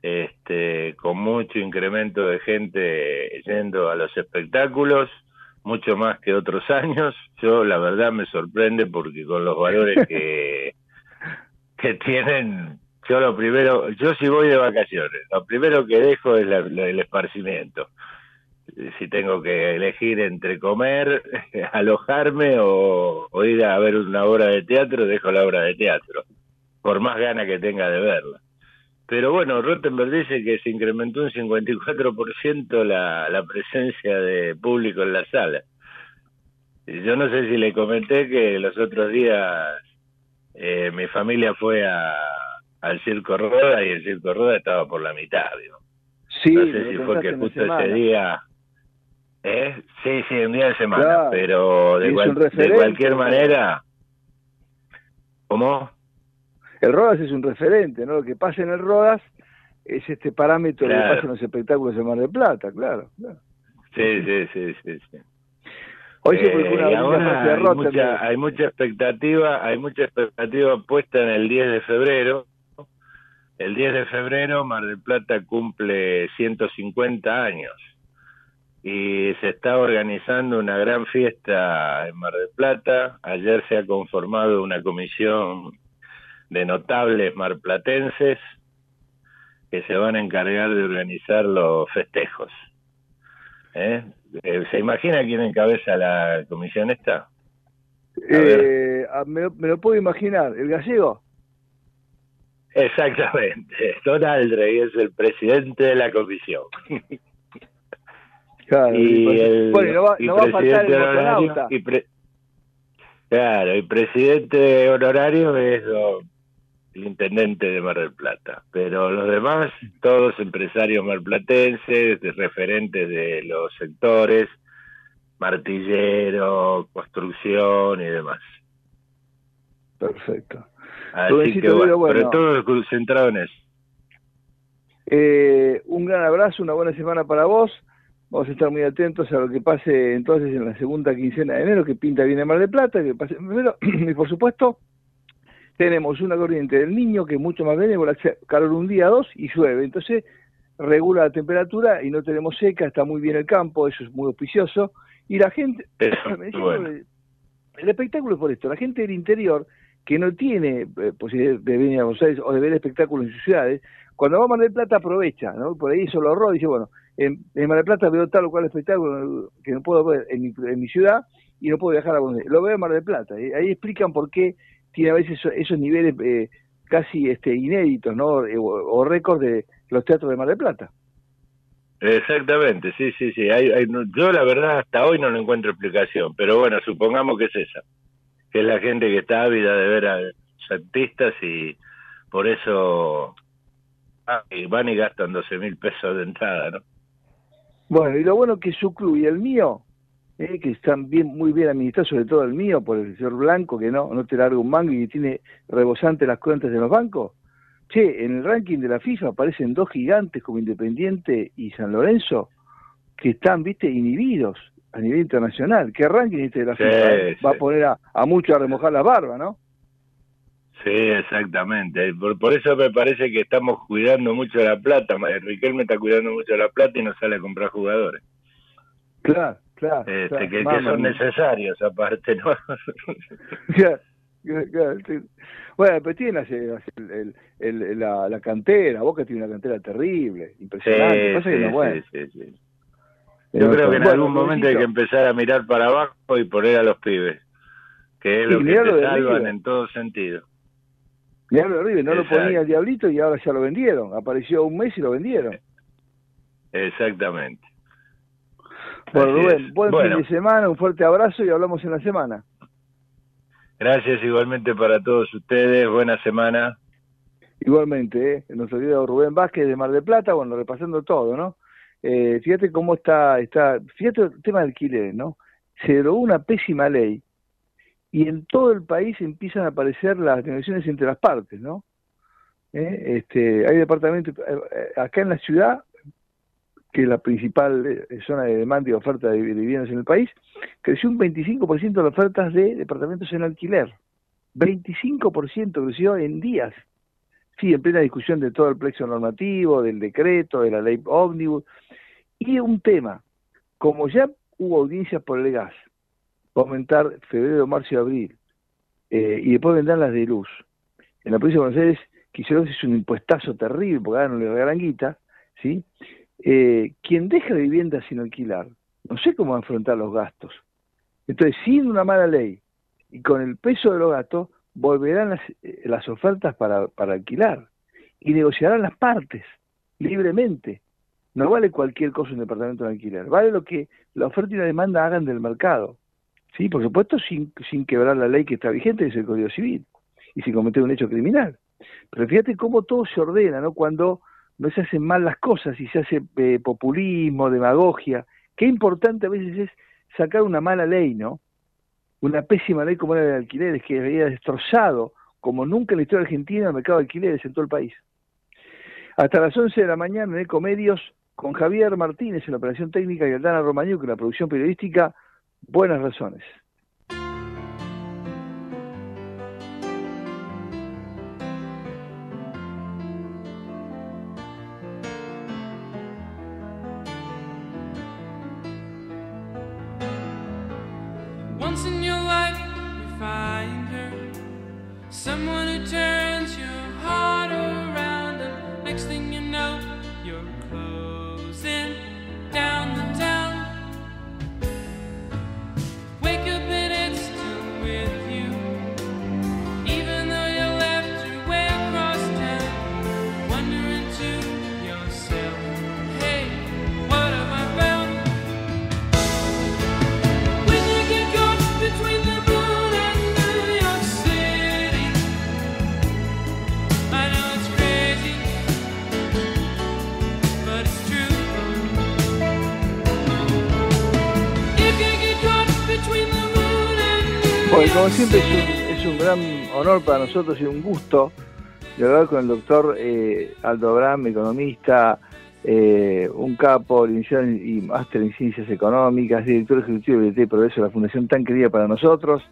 Speaker 7: Este, con mucho incremento de gente yendo a los espectáculos, mucho más que otros <laughs> años. Yo la verdad me sorprende porque con los valores <laughs> que, que tienen, yo lo primero, yo si voy de vacaciones, lo primero que dejo es la- la- el esparcimiento. Si tengo que elegir entre comer, <laughs> alojarme o, o ir a ver una obra de teatro, dejo la obra de teatro, por más ganas que tenga de verla. Pero bueno, Rottenberg dice que se incrementó un 54% la, la presencia de público en la sala. Yo no sé si le comenté que los otros días eh, mi familia fue a, al Circo Roda y el Circo Roda estaba por la mitad. digo.
Speaker 3: Sí,
Speaker 7: no sé si fue que justo ese día... ¿Eh? Sí, sí, un día de semana,
Speaker 3: Claro.
Speaker 7: pero de, cual- cualquier manera... ¿Cómo?
Speaker 3: El Rodas es un referente, ¿no? Lo que pasa en el Rodas es este parámetro de lo que
Speaker 7: Claro.
Speaker 3: pasa en los espectáculos de Mar del Plata, claro. claro.
Speaker 7: Sí, sí, sí, sí. sí.
Speaker 3: Hoy se
Speaker 7: Eh,
Speaker 3: publicó una
Speaker 7: y ahora hay
Speaker 3: Rottenberg.
Speaker 7: mucha, hay mucha expectativa, hay mucha expectativa puesta en el 10 de febrero. El 10 de febrero Mar del Plata cumple 150 años y se está organizando una gran fiesta en Mar del Plata. Ayer se ha conformado una comisión de notables marplatenses que se van a encargar de organizar los festejos. ¿Eh? Eh, ¿Se imagina quién encabeza la comisión esta?
Speaker 3: Eh, ah, me, lo, me lo puedo imaginar. ¿El gallego?
Speaker 7: Exactamente. Don Aldrey es el presidente de la comisión. <laughs>
Speaker 3: Claro.
Speaker 7: y
Speaker 3: pues,
Speaker 7: el,
Speaker 3: bueno, no va,
Speaker 7: y
Speaker 3: no va a faltar el
Speaker 7: presidente honorario. y pre- claro, y presidente honorario es el intendente de Mar del Plata. Pero los demás, todos empresarios marplatenses, de referentes de los sectores, martillero, construcción y demás.
Speaker 3: Perfecto.
Speaker 7: Así que bueno,
Speaker 3: bueno.
Speaker 7: pero todo concentrado en eso.
Speaker 3: Eh, un gran abrazo, una buena semana para vos. Vamos a estar muy atentos a lo que pase entonces en la segunda quincena de enero, que pinta bien en Mar del Plata, que pase en enero. <clears throat> y por supuesto, tenemos una corriente del niño que es mucho más benévola, calor un día, dos y llueve. Entonces, regula la temperatura y no tenemos seca, está muy bien el campo, eso es muy auspicioso. Y la gente, <clears throat>
Speaker 7: bueno.
Speaker 3: el espectáculo es por esto, la gente del interior que no tiene eh, posibilidad de venir a Buenos Aires o de ver espectáculos en sus ciudades, cuando va a Mar del Plata aprovecha, ¿no? Por ahí eso lo ahorró, dice, bueno, en, Mar del Plata veo tal o cual espectáculo que no puedo ver en mi, en mi ciudad y no puedo viajar a Buenos Aires. Lo veo en Mar del Plata. y ahí explican por qué tiene a veces esos, esos niveles eh, casi este inéditos, ¿no? Eh, o, o récords de los teatros de Mar del Plata.
Speaker 7: Exactamente, sí, sí, sí. Hay, hay- yo la verdad hasta hoy no le encuentro explicación, pero bueno, supongamos que es esa, que es la gente que está ávida de ver a los artistas y por eso ah, van y gastan 12 mil pesos de entrada, ¿no?
Speaker 3: Bueno, y lo bueno que su club y el mío, eh, que están bien, muy bien administrados, sobre todo el mío, por el señor Blanco, que no, no te larga un mango y tiene rebosante las cuentas de los bancos. Che, en el ranking de la FIFA aparecen dos gigantes como Independiente y San Lorenzo, que están, viste, inhibidos a nivel internacional. ¿Qué ranking este de la
Speaker 7: Sí,
Speaker 3: FIFA? eh? Va a poner a, a muchos a remojar las barbas, ¿no?
Speaker 7: Sí, exactamente. Por, por eso me parece que estamos cuidando mucho la plata. Eh, Riquelme está cuidando mucho la plata y no sale a comprar jugadores.
Speaker 3: Claro, claro.
Speaker 7: Este,
Speaker 3: claro.
Speaker 7: que, que son necesarios aparte, ¿no? <laughs>
Speaker 3: Claro, claro, claro, sí. Bueno, pero tiene el- el- el- la, la cantera, Boca tiene una cantera terrible, impresionante.
Speaker 7: Sí,
Speaker 3: que
Speaker 7: sí,
Speaker 3: no, bueno, eh,
Speaker 7: Yo creo que en
Speaker 3: bueno,
Speaker 7: algún momento hay que empezar a mirar para abajo y poner a los pibes, que es lo que te salvan en todo sentido.
Speaker 3: Mirá lo de River, no lo ponía el Diablito y ahora ya lo vendieron. Apareció un mes y lo vendieron.
Speaker 7: Exactamente.
Speaker 3: Bueno, Rubén, buen
Speaker 7: Bueno.
Speaker 3: fin de semana, un fuerte abrazo y hablamos en la semana.
Speaker 7: Gracias igualmente para todos ustedes, buena semana.
Speaker 3: Igualmente, ¿eh? nuestro querido Rubén Vázquez de Mar del Plata, bueno, repasando todo, ¿no? Eh, fíjate cómo está, está, fíjate el tema de alquileres, ¿no? Se derogó una pésima ley y en todo el país empiezan a aparecer las negociaciones entre las partes, ¿no? Eh, Este, hay departamentos, eh, eh, acá en la ciudad, que es la principal eh, zona de demanda y oferta de viviendas en el país, creció un 25% de las ofertas de departamentos en alquiler. 25% creció en días. Sí, en plena discusión de todo el plexo normativo, del decreto, de la ley ómnibus. Y un tema, como ya hubo audiencias por el gas, va a aumentar febrero, marzo y abril, eh, y después vendrán las de luz. En la provincia de Buenos Aires quisieron hacer un impuestazo terrible, porque ahora no le regalan guita, ¿sí? Eh, quien deja la vivienda sin alquilar, no sé cómo va a afrontar los gastos. Entonces, sin una mala ley y con el peso de los gastos, volverán las, eh, las ofertas para, para alquilar y negociarán las partes libremente. No vale cualquier cosa un departamento de alquiler, vale lo que la oferta y la demanda hagan del mercado. Sí, por supuesto, sin, sin quebrar la ley que está vigente, que es el Código Civil, y sin cometer un hecho criminal. Pero fíjate cómo todo se ordena, ¿no? Cuando no se hacen mal las cosas y se hace eh, populismo, demagogia. Qué importante a veces es sacar una mala ley, ¿no? Una pésima ley como la de alquileres, que había destrozado, como nunca en la historia argentina, el mercado de alquileres en todo el país. Hasta las 11 de la mañana en Ecomedios, con Javier Martínez en la operación técnica y Aldana Romagnuk en la producción periodística, buenas razones. Como siempre es un, es un gran honor para nosotros y un gusto de hablar con el doctor eh, Aldo Abraham, economista, eh, un capo, licenciado y máster en ciencias económicas, director ejecutivo de Biblioteca y Progreso de la Fundación tan querida para nosotros,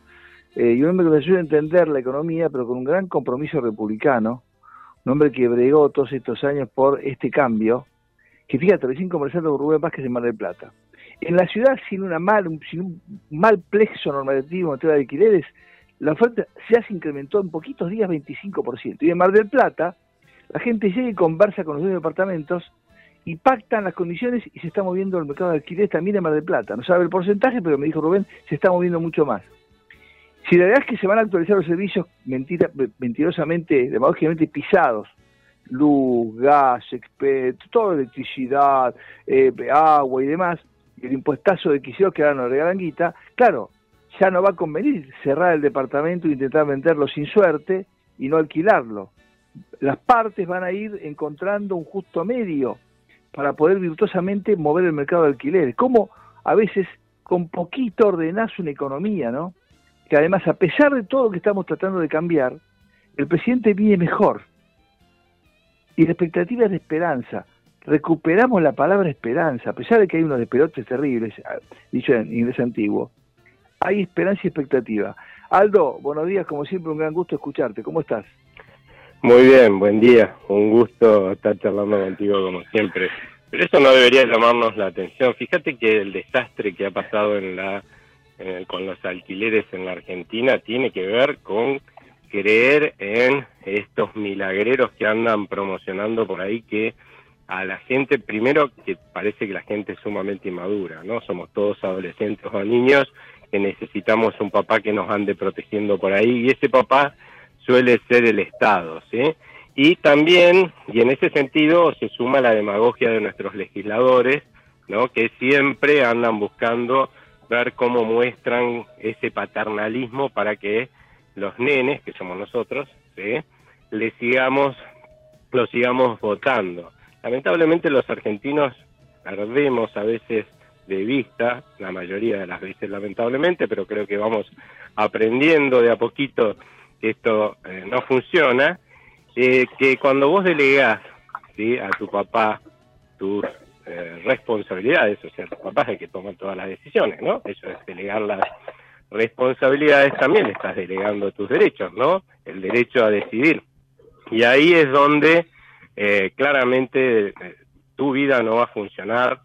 Speaker 3: eh, y un hombre que nos ayuda a entender la economía, pero con un gran compromiso republicano, un hombre que bregó todos estos años por este cambio, que fíjate, recién conversando con Rubén Vázquez en Mar del Plata. En la ciudad, sin, una mal, sin un mal plexo normativo en materia de alquileres, la oferta ya se incrementó en poquitos días 25%. Y en Mar del Plata, la gente llega y conversa con los dueños de departamentos y pactan las condiciones y se está moviendo el mercado de alquileres también en Mar del Plata. No sabe el porcentaje, pero me dijo Rubén, se está moviendo mucho más. Si la verdad es que se van a actualizar los servicios mentira, mentirosamente, demagógicamente pisados, luz, gas, toda electricidad, eh, agua y demás, y el impuestazo de quisieros que ahora nos regalan guita, claro, ya no va a convenir cerrar el departamento e intentar venderlo sin suerte y no alquilarlo. Las partes van a ir encontrando un justo medio para poder virtuosamente mover el mercado de alquileres. Como a veces con poquito ordenás una economía, ¿no? Que además, a pesar de todo lo que estamos tratando de cambiar, el presidente viene mejor. Y la expectativa es de esperanza. Recuperamos la palabra esperanza, a pesar de que hay unos despelotes terribles, ah, dicho en inglés antiguo. Hay esperanza y expectativa. Aldo, buenos días, como siempre, un gran gusto escucharte. ¿Cómo estás?
Speaker 8: Muy bien, buen día. Un gusto estar charlando contigo como siempre. Pero eso no debería llamarnos la atención. Fíjate que el desastre que ha pasado en la, en con los alquileres en la Argentina tiene que ver con creer en estos milagreros que andan promocionando por ahí que a la gente, primero que parece que la gente es sumamente inmadura, ¿no? Somos todos adolescentes o niños que necesitamos un papá que nos ande protegiendo por ahí y ese papá suele ser el Estado, ¿sí? Y también, y en ese sentido, se suma la demagogia de nuestros legisladores, ¿no? Que siempre andan buscando ver cómo muestran ese paternalismo para que los nenes, que somos nosotros, ¿sí? le sigamos lo sigamos votando. Lamentablemente los argentinos perdemos a veces de vista, la mayoría de las veces lamentablemente, pero creo que vamos aprendiendo de a poquito que esto eh, no funciona, eh, que cuando vos delegás a tu papá tus eh, responsabilidades, o sea, tu papá es el que toma todas las decisiones, ¿no? Eso es delegar las responsabilidades, también estás delegando tus derechos, ¿no? El derecho a decidir. Y ahí es donde eh, claramente eh, tu vida no va a funcionar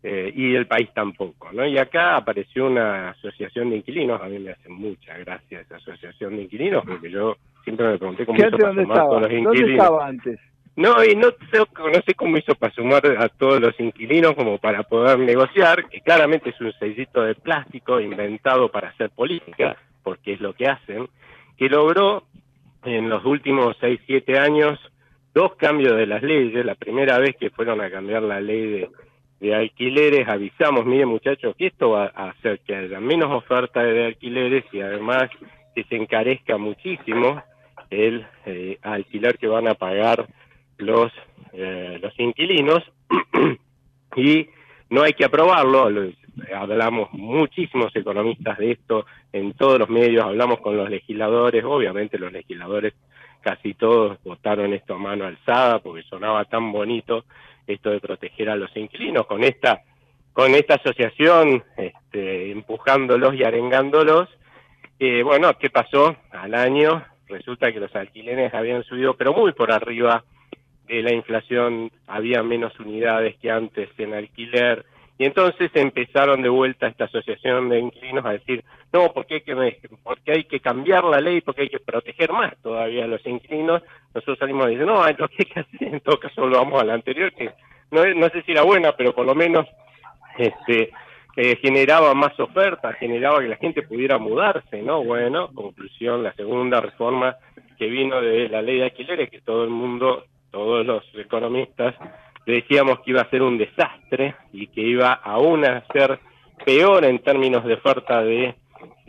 Speaker 8: eh, y el país tampoco, ¿no? Y acá apareció una asociación de inquilinos, a mí me hace mucha gracia esa asociación de inquilinos, porque yo siempre me pregunté cómo
Speaker 3: ¿Qué
Speaker 8: hizo para sumar todos los
Speaker 3: ¿Dónde
Speaker 8: inquilinos.
Speaker 3: estaba antes?
Speaker 8: No, y no sé, no sé cómo hizo para sumar a todos los inquilinos como para poder negociar, que claramente es un sellito de plástico inventado para hacer política, porque es lo que hacen, que logró en los últimos 6, 7 años dos cambios de las leyes. La primera vez que fueron a cambiar la ley de, alquileres, avisamos, miren muchachos, que esto va a hacer que haya menos oferta de alquileres y además que se encarezca muchísimo el eh, alquiler que van a pagar los eh, los inquilinos <clears throat> y no hay que aprobarlo lo- hablamos muchísimos economistas de esto en todos los medios hablamos con los legisladores obviamente los legisladores casi todos votaron esto a mano alzada porque sonaba tan bonito esto de proteger a los inquilinos con esta con esta asociación este, empujándolos y arengándolos. Eh, bueno qué pasó al año resulta que los alquileres habían subido pero muy por arriba de la inflación. Había menos unidades que antes en alquiler y entonces empezaron de vuelta esta asociación de inquilinos a decir no porque hay que porque hay que cambiar la ley porque hay que proteger más todavía a los inquilinos nosotros salimos y decir no lo que hay que hacer en todo caso lo vamos a la anterior que no no sé si era buena pero por lo menos este eh, generaba más oferta, generaba que la gente pudiera mudarse, ¿no? Bueno, conclusión, la segunda reforma que vino de la ley de alquileres, que todo el mundo, todos los economistas decíamos que iba a ser un desastre y que iba aún a ser peor en términos de oferta de,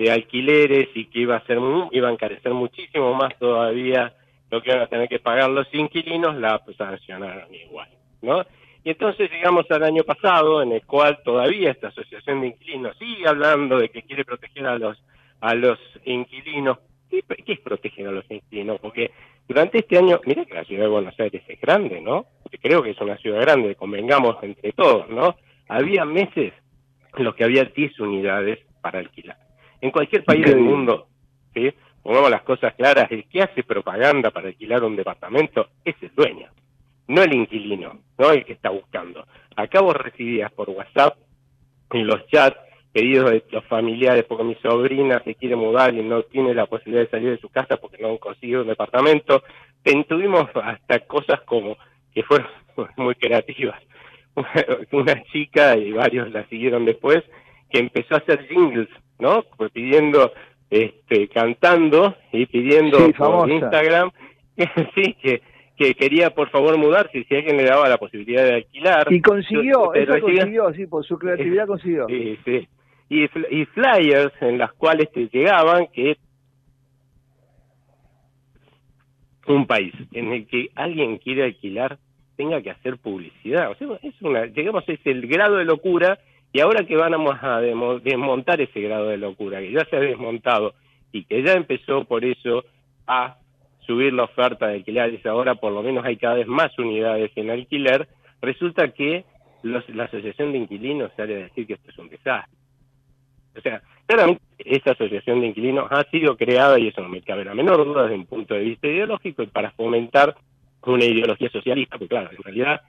Speaker 8: alquileres y que iba a ser iba a encarecer muchísimo más todavía lo que iban a tener que pagar los inquilinos, la pues, sancionaron igual, ¿no? Y entonces llegamos al año pasado, en el cual todavía esta asociación de inquilinos sigue hablando de que quiere proteger a los a los inquilinos. ¿Qué, qué es proteger a los inquilinos? Porque durante este año, mira que la ciudad de Buenos Aires es grande, ¿no? Creo que es una ciudad grande, convengamos entre todos, ¿no? Había meses en los que había 10 unidades para alquilar. En cualquier país del mundo, ¿sí? pongamos las cosas claras, el que hace propaganda para alquilar un departamento es el dueño no el inquilino, no el que está buscando. Acá vos recibías por WhatsApp en los chats pedidos de los familiares porque mi sobrina se quiere mudar y no tiene la posibilidad de salir de su casa porque no consiguió un departamento. Tuvimos hasta cosas como que fueron <laughs> muy creativas. <laughs> Una chica y varios la siguieron después que empezó a hacer jingles, ¿no? Pues pidiendo, este, cantando y pidiendo
Speaker 3: Sí,
Speaker 8: por. Instagram, <laughs> sí, que que quería por favor mudarse si alguien le daba la posibilidad de alquilar.
Speaker 3: Y consiguió,
Speaker 8: recibía-
Speaker 3: consiguió, sí, por su creatividad consiguió.
Speaker 8: Sí, sí. Y, y flyers en las cuales te llegaban que un país en el que alguien quiere alquilar tenga que hacer publicidad. O sea, es una, llegamos a ese grado de locura y ahora que vamos a desmontar ese grado de locura, que ya se ha desmontado y que ya empezó por eso a subir la oferta de alquileres, ahora por lo menos hay cada vez más unidades en alquiler, resulta que los- la Asociación de Inquilinos sale a decir que esto es un desastre. O sea, claramente esa asociación de inquilinos ha sido creada, y eso no me cabe la menor duda desde un punto de vista ideológico, para fomentar una ideología socialista, porque claro, en realidad,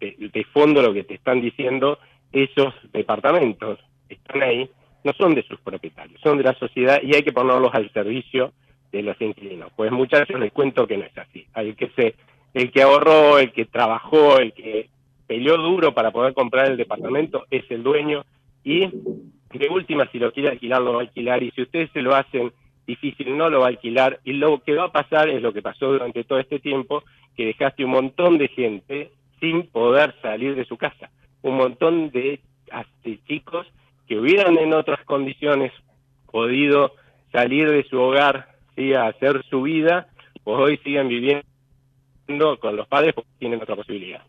Speaker 8: de, fondo lo que te están diciendo, esos departamentos están ahí, no son de sus propietarios, son de la sociedad y hay que ponerlos al servicio de los inquilinos. Pues muchachos les cuento que no es así. El que se, el que ahorró, el que trabajó, el que peleó duro para poder comprar el departamento es el dueño y de última si lo quiere alquilar lo va a alquilar y si ustedes se lo hacen difícil no lo va a alquilar y lo que va a pasar es lo que pasó durante todo este tiempo que dejaste un montón de gente sin poder salir de su casa un montón de hasta chicos que hubieran en otras condiciones podido salir de su hogar ¿sí? hacer su vida pues hoy siguen viviendo con los padres porque tienen otra posibilidad.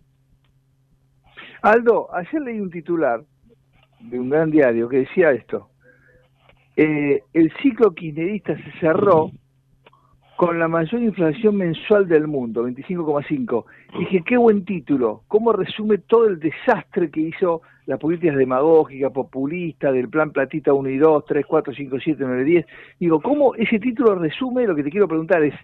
Speaker 3: Aldo, ayer leí un titular de un gran diario que decía esto. Eh, el ciclo kirchnerista se cerró con la mayor inflación mensual del mundo, 25,5. Dije, qué buen título, cómo resume todo el desastre que hizo las políticas demagógicas, populistas, del plan Platita 1 y 2, 3, 4, 5, 7, 9, 10. Digo, ¿cómo ese título resume lo que te quiero preguntar? Es,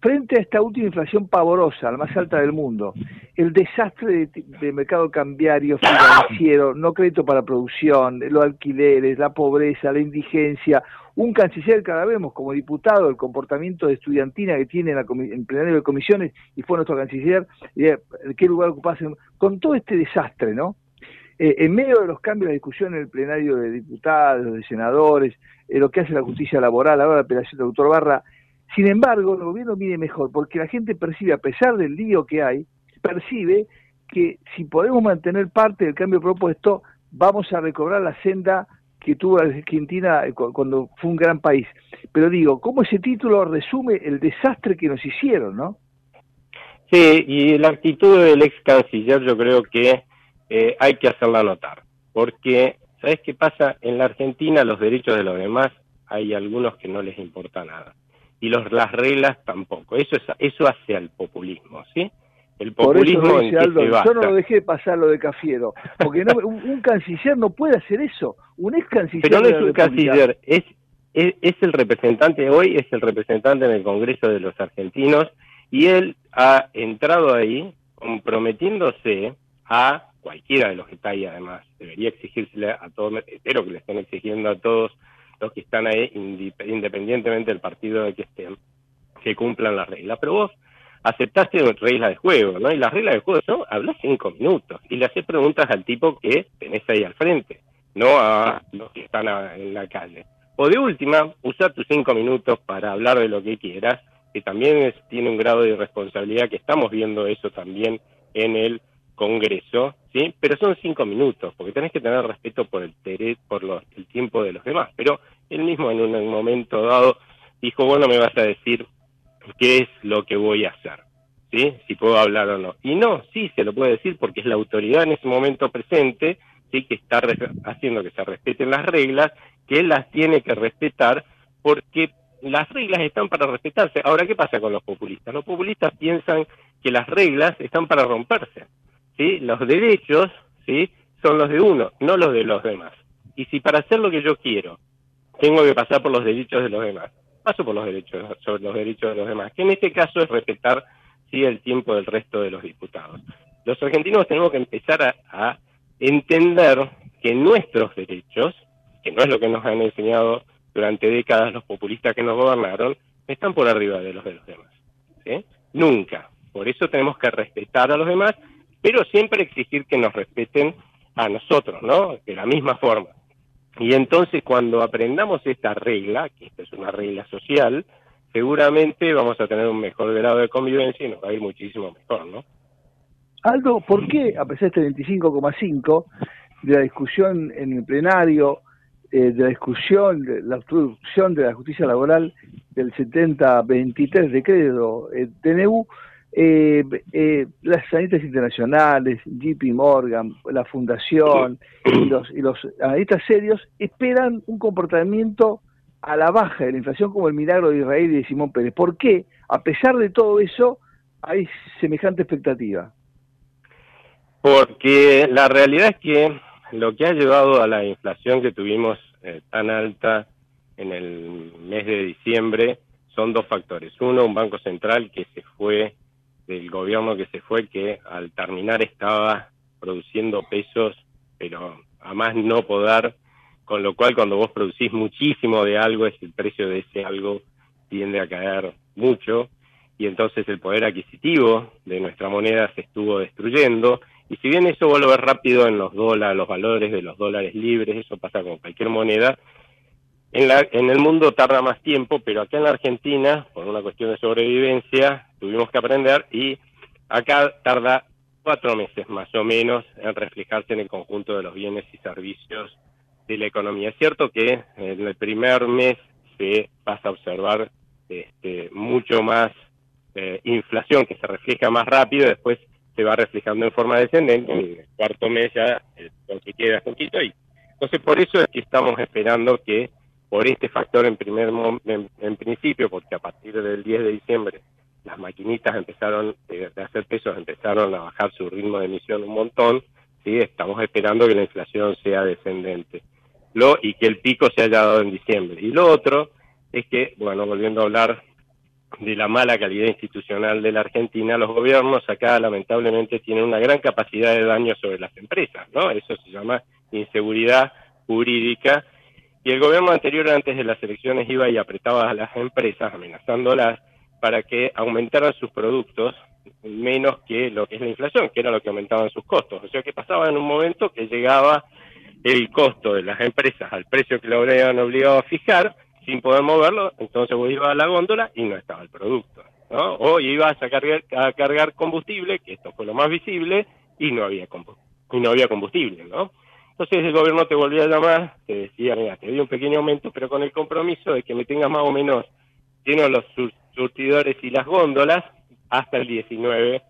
Speaker 3: frente a esta última inflación pavorosa, la más alta del mundo, el desastre de, mercado cambiario, financiero, no crédito para producción, los alquileres, la pobreza, la indigencia, un canciller que ahora vemos como diputado, el comportamiento de estudiantina que tiene en, la en plenario de comisiones y fue nuestro canciller, eh, qué lugar ocupase, con todo este desastre, ¿no? Eh, en medio de los cambios de discusión en el plenario de diputados, de senadores, eh, lo que hace la justicia laboral, ahora la apelación del doctor Barra, sin embargo, el gobierno viene mejor, porque la gente percibe, a pesar del lío que hay, percibe que si podemos mantener parte del cambio propuesto, vamos a recobrar la senda que tuvo Argentina eh, cu- cuando fue un gran país. Pero digo, ¿cómo ese título resume el desastre que nos hicieron, no?
Speaker 8: Sí, y la actitud del ex canciller yo creo que eh, hay que hacerla notar, porque, ¿sabes qué pasa? En la Argentina los derechos de los demás hay algunos que no les importa nada, y los, las reglas tampoco. Eso es, eso hace al populismo, ¿sí? El
Speaker 3: Por eso
Speaker 8: populismo en que
Speaker 3: Aldo,
Speaker 8: se
Speaker 3: yo no lo dejé pasar lo de Cafiero, porque no, un, un canciller no puede hacer eso, un ex canciller
Speaker 8: Pero no es un
Speaker 3: República.
Speaker 8: canciller, es, es, es el representante hoy, es el representante en el Congreso de los argentinos y él ha entrado ahí comprometiéndose a cualquiera de los que está ahí además. Debería exigírsele a todos, espero que le estén exigiendo a todos los que están ahí, independientemente del partido de que estén, que cumplan las reglas. Pero vos aceptaste reglas de juego, ¿no? Y las reglas de juego son, hablas cinco minutos y le haces preguntas al tipo que tenés ahí al frente, no a los que están a- en la calle. O de última, usa tus cinco minutos para hablar de lo que quieras, que también es- tiene un grado de responsabilidad, que estamos viendo eso también en el Congreso, ¿sí? Pero son cinco minutos, porque tenés que tener respeto por el por los- el tiempo de los demás. Pero él mismo en un momento dado dijo, bueno, me vas a decir qué es lo que voy a hacer, ¿sí? Si puedo hablar o no. Y no, sí se lo puede decir porque es la autoridad en ese momento presente, sí, que está haciendo que se respeten las reglas, que él las tiene que respetar porque las reglas están para respetarse. Ahora, ¿qué pasa con los populistas? Los populistas piensan que las reglas están para romperse, ¿sí? Los derechos, ¿sí? Son los de uno, no los de los demás. Y si para hacer lo que yo quiero tengo que pasar por los derechos de los demás, paso por los derechos sobre los derechos de los demás, que en este caso es respetar sí el tiempo del resto de los diputados. Los argentinos tenemos que empezar a, a entender que nuestros derechos, que no es lo que nos han enseñado durante décadas los populistas que nos gobernaron, están por arriba de los de los demás. ¿sí? Nunca. Por eso tenemos que respetar a los demás, pero siempre exigir que nos respeten a nosotros, ¿no? De la misma forma. Y entonces cuando aprendamos esta regla, que esta es una regla social, seguramente vamos a tener un mejor grado de convivencia y nos va a ir muchísimo mejor, ¿no?
Speaker 3: Aldo, ¿por qué, a pesar de este 25,5, de la discusión en el plenario, eh, de la discusión, de la obstrucción de la justicia laboral del 70-23 decreto eh, TNU, eh, eh, las sanitas internacionales, JP Morgan, la Fundación y los, y los analistas serios esperan un comportamiento a la baja de la inflación como el milagro de Israel y de Simón Pérez. ¿Por qué, a pesar de todo eso, hay semejante expectativa?
Speaker 8: Porque la realidad es que lo que ha llevado a la inflación que tuvimos eh, tan alta en el mes de diciembre son dos factores. Uno, un banco central que se fue, del gobierno que se fue, que al terminar estaba produciendo pesos, pero a más no poder, con lo cual cuando vos producís muchísimo de algo, es el precio de ese algo tiende a caer mucho, y entonces el poder adquisitivo de nuestra moneda se estuvo destruyendo, y si bien eso vuelve rápido en los dólares, los valores de los dólares libres, eso pasa con cualquier moneda, en, la, en el mundo tarda más tiempo, pero acá en la Argentina, por una cuestión de sobrevivencia, tuvimos que aprender y acá tarda cuatro meses más o menos en reflejarse en el conjunto de los bienes y servicios de la economía. Es cierto que en el primer mes se pasa a observar este, mucho más eh, inflación que se refleja más rápido, después se va reflejando en forma descendente, en el cuarto mes ya eh, lo que queda poquito y entonces por eso es que estamos esperando que por este factor en primer en, en principio, porque a partir del 10 de diciembre las maquinitas empezaron eh, de hacer pesos empezaron a bajar su ritmo de emisión un montón, sí, estamos esperando que la inflación sea descendente. Lo y que el pico se haya dado en diciembre. Y lo otro es que, bueno, volviendo a hablar de la mala calidad institucional de la Argentina, los gobiernos acá lamentablemente tienen una gran capacidad de daño sobre las empresas, ¿no? Eso se llama inseguridad jurídica. Y el gobierno anterior, antes de las elecciones, iba y apretaba a las empresas, amenazándolas, para que aumentaran sus productos menos que lo que es la inflación, que era lo que aumentaban sus costos. O sea que pasaba en un momento que llegaba el costo de las empresas al precio que lo habrían obligado a fijar, sin poder moverlo, entonces vos ibas a la góndola y no estaba el producto. ¿no? O ibas a cargar, a cargar combustible, que esto fue lo más visible, y no había y no había combustible, ¿no? Entonces el gobierno te volvía a llamar, te decía, mira, te doy un pequeño aumento, pero con el compromiso de que me tengas más o menos llenos los sur- surtidores y las góndolas hasta el 19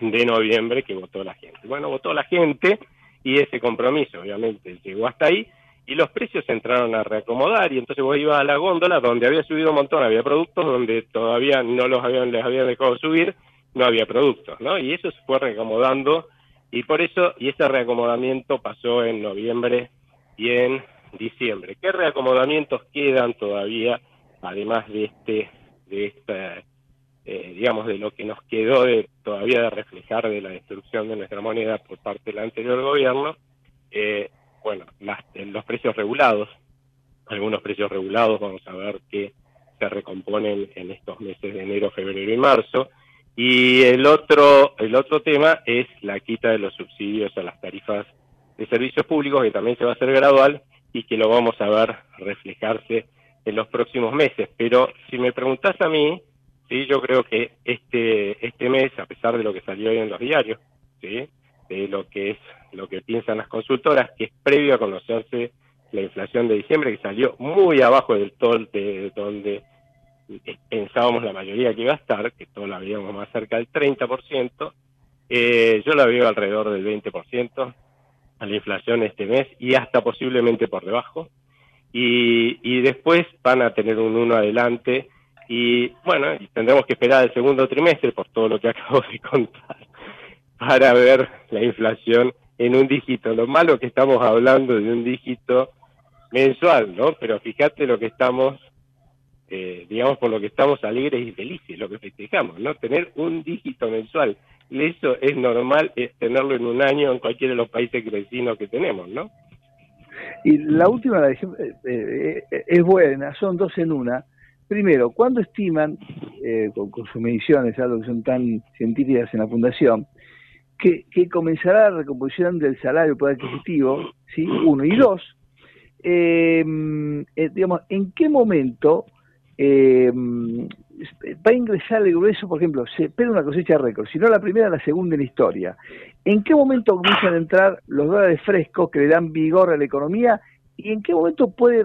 Speaker 8: de noviembre que votó la gente. Bueno, votó la gente y ese compromiso obviamente llegó hasta ahí y los precios entraron a reacomodar y entonces vos ibas a la góndola donde había subido un montón, había productos donde todavía no los habían, les habían dejado subir, no había productos, ¿no? Y eso se fue reacomodando y por eso, y ese reacomodamiento pasó en noviembre y en diciembre. ¿Qué reacomodamientos quedan todavía, además de este, de esta, eh, digamos, de lo que nos quedó de todavía de reflejar de la destrucción de nuestra moneda por parte del anterior gobierno? Eh, bueno, las- los precios regulados, algunos precios regulados, vamos a ver que se recomponen en estos meses de enero, febrero y marzo. Y el otro, el otro tema es la quita de los subsidios a las tarifas de servicios públicos, que también se va a hacer gradual y que lo vamos a ver reflejarse en los próximos meses. Pero si me preguntás a mí, sí, yo creo que este, este mes, a pesar de lo que salió hoy en los diarios, sí, de lo que es lo que piensan las consultoras, que es previo a conocerse la inflación de diciembre, que salió muy abajo del tol de donde pensábamos la mayoría que iba a estar, que todos la veíamos más cerca del 30%, eh, yo la veo alrededor del 20% a la inflación este mes y hasta posiblemente por debajo. Y, y después van a tener un 1 adelante y bueno, tendremos que esperar el segundo trimestre por todo lo que <laughs> acabo de contar para ver la inflación en un dígito. Lo malo que estamos hablando de un dígito mensual, ¿no? Pero fíjate lo que estamos, eh, digamos, por lo que estamos alegres y felices, lo que festejamos, ¿no? Tener un dígito mensual. Y Eso es normal, es tenerlo en un año en cualquiera de los países vecinos que tenemos, ¿no?
Speaker 3: Y la última eh, eh, eh, es buena, son dos en una. Primero, ¿cuándo estiman, eh, con, sus mediciones, algo que son tan científicas en la Fundación, que, que comenzará la recomposición del salario por adquisitivo? ¿sí? Uno. Y dos, eh, eh, digamos, ¿en qué momento eh, va a ingresar el grueso, por ejemplo, se espera una cosecha récord, si no la primera, la segunda en historia. ¿En qué momento comienzan a entrar los dólares frescos que le dan vigor a la economía? ¿Y en qué momento puede,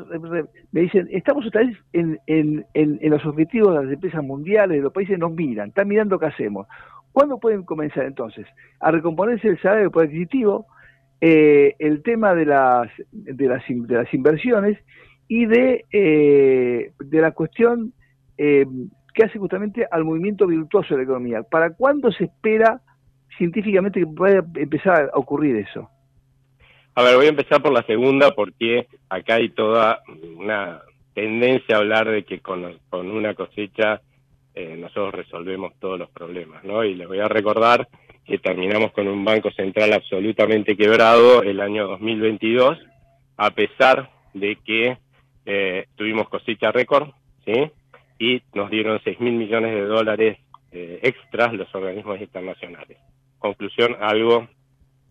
Speaker 3: me dicen, estamos otra vez en, los objetivos de las empresas mundiales, de los países nos miran, están mirando qué hacemos. ¿Cuándo pueden comenzar entonces? A recomponerse el salario por adquisitivo, eh, el tema de las, de las, de las inversiones y de, eh, de la cuestión eh, que hace justamente al movimiento virtuoso de la economía. ¿Para cuándo se espera científicamente que pueda empezar a ocurrir eso?
Speaker 8: A ver, voy a empezar por la segunda porque acá hay toda una tendencia a hablar de que con, con una cosecha eh, nosotros resolvemos todos los problemas, ¿no? Y les voy a recordar que terminamos con un Banco Central absolutamente quebrado el año 2022, a pesar de que eh, tuvimos cosecha récord, ¿sí? Y nos dieron 6 mil millones de dólares eh, extras los organismos internacionales. Conclusión, algo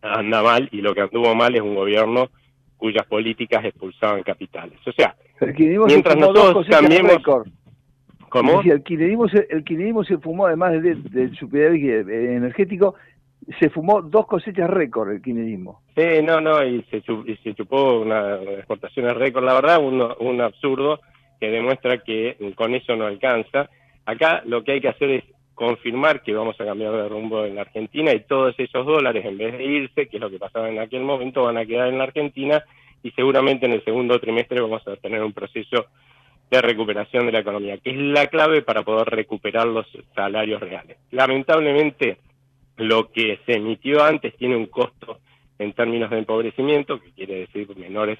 Speaker 8: anda mal y lo que anduvo mal es un gobierno cuyas políticas expulsaban capitales. O sea, mientras nosotros cambiemos...
Speaker 3: récord.
Speaker 8: ¿Cómo?
Speaker 3: Decía, el, kirchnerismo se, el kirchnerismo se fumó, además del, del superávit energético, se fumó dos cosechas récord el kirchnerismo.
Speaker 8: Sí, no, no, y se, y se chupó una exportaciones récord, la verdad, un, un absurdo que demuestra que con eso no alcanza. Acá lo que hay que hacer es confirmar que vamos a cambiar de rumbo en la Argentina y todos esos dólares, en vez de irse, que es lo que pasaba en aquel momento, van a quedar en la Argentina y seguramente en el segundo trimestre vamos a tener un proceso de recuperación de la economía, que es la clave para poder recuperar los salarios reales. Lamentablemente, lo que se emitió antes tiene un costo en términos de empobrecimiento, que quiere decir menores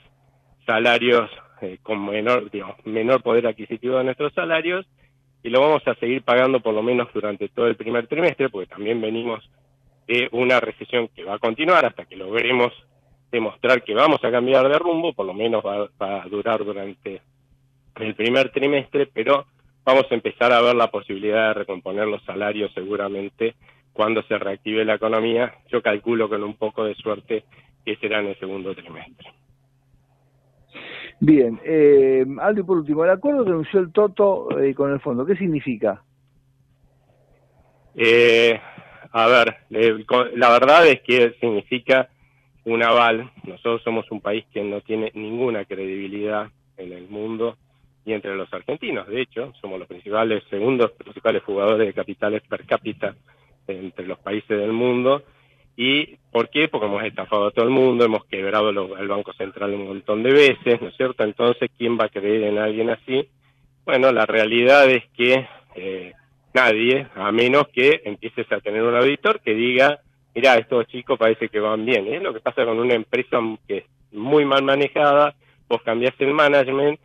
Speaker 8: salarios eh, con menor, digamos, menor poder adquisitivo de nuestros salarios, y lo vamos a seguir pagando por lo menos durante todo el primer trimestre, porque también venimos de una recesión que va a continuar hasta que logremos demostrar que vamos a cambiar de rumbo, por lo menos va, va a durar durante el primer trimestre, pero vamos a empezar a ver la posibilidad de recomponer los salarios seguramente cuando se reactive la economía. Yo calculo con un poco de suerte que será en el segundo trimestre.
Speaker 3: Bien, eh, Aldo, y por último, el acuerdo que anunció el Toto eh, con el fondo, ¿qué significa?
Speaker 8: Eh, a ver, eh, la verdad es que significa un aval. Nosotros somos un país que no tiene ninguna credibilidad en el mundo y entre los argentinos. De hecho, somos los principales, segundos principales jugadores de capitales per cápita entre los países del mundo. ¿Y por qué? Porque hemos estafado a todo el mundo, hemos quebrado lo- al Banco Central un montón de veces, ¿no es cierto? Entonces, ¿quién va a creer en alguien así? Bueno, la realidad es que eh, nadie, a menos que empieces a tener un auditor que diga, mira, estos chicos parece que van bien. Es lo que pasa con una empresa que es muy mal manejada, vos cambiás el management,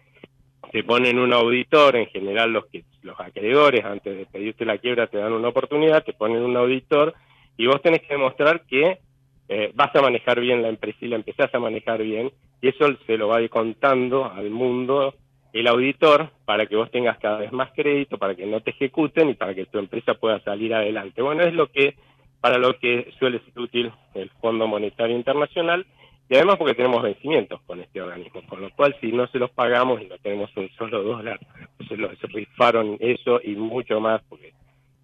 Speaker 8: te ponen un auditor, en general los que los acreedores antes de pedirte la quiebra te dan una oportunidad, te ponen un auditor y vos tenés que demostrar que eh, vas a manejar bien la empresa y la empezás a manejar bien y eso se lo va contando al mundo el auditor para que vos tengas cada vez más crédito, para que no te ejecuten y para que tu empresa pueda salir adelante. Bueno, es lo que para lo que suele ser útil el Fondo Monetario Internacional y además porque tenemos vencimientos con este organismo, con lo cual si no se los pagamos y no tenemos un solo dólar, pues se, lo, se rifaron eso y mucho más porque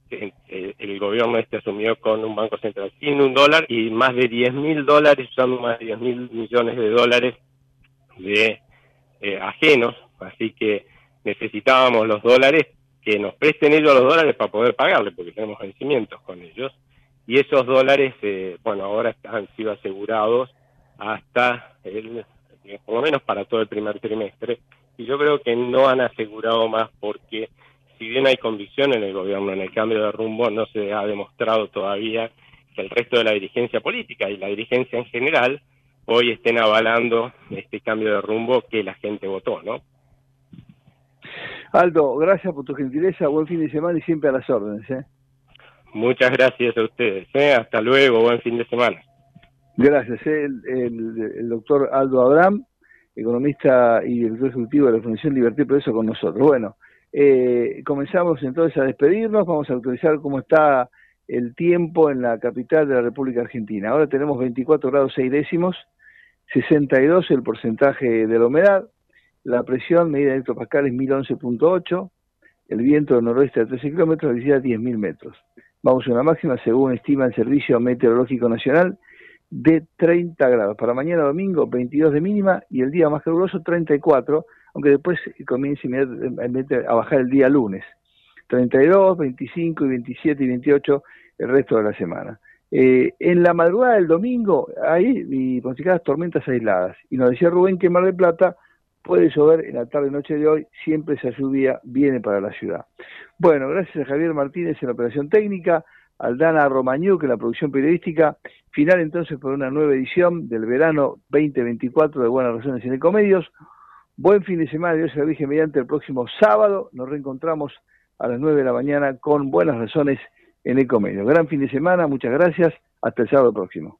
Speaker 8: el gobierno este asumió con un banco central sin un dólar y más de 10 mil dólares, usando más de 10 mil millones de dólares de eh, ajenos, así que necesitábamos los dólares que nos presten ellos los dólares para poder pagarle, porque tenemos vencimientos con ellos. Y esos dólares, eh, bueno, ahora han sido asegurados hasta, el, eh, por lo menos para todo el primer trimestre. Y yo creo que no han asegurado más porque, si bien hay convicción en el gobierno en el cambio de rumbo, no se ha demostrado todavía que el resto de la dirigencia política y la dirigencia en general hoy estén avalando este cambio de rumbo que la gente votó, ¿no?
Speaker 3: Aldo, gracias por tu gentileza, buen fin de semana y siempre a las órdenes. ¿eh?
Speaker 8: Muchas gracias a ustedes. ¿eh? Hasta luego, buen fin de semana.
Speaker 3: Gracias. ¿eh? El, el- doctor Aldo Abraham, economista y director ejecutivo de la Fundación Libertad y Progreso con nosotros. Bueno, eh, comenzamos entonces a despedirnos, vamos a actualizar cómo está el tiempo en la capital de la República Argentina. Ahora tenemos 24 grados 6 décimos, 62 el porcentaje de la humedad, la presión medida en hectopascales 1011.8, el viento del noroeste a 13 kilómetros, la visibilidad 10.000 metros. Vamos a una máxima, según estima el Servicio Meteorológico Nacional, de 30 grados. Para mañana domingo, 22 de mínima y el día más caluroso, 34, aunque después comience inmediatamente a bajar el día lunes. 32, 25 y 27 y 28 el resto de la semana. Eh, en la madrugada del domingo hay y tormentas aisladas. Y nos decía Rubén que Mar del Plata puede llover en la tarde y noche de hoy, siempre esa lluvia viene para la ciudad. Bueno, gracias a Javier Martínez en la operación técnica, Aldana Romañú en la producción periodística. Final entonces por una nueva edición del verano 2024 de Buenas Razones en Ecomedios. Buen fin de semana, Dios se la Virgen mediante el próximo sábado. Nos reencontramos a las 9 de la mañana con Buenas Razones en Ecomedios. Gran fin de semana, muchas gracias. Hasta el sábado próximo.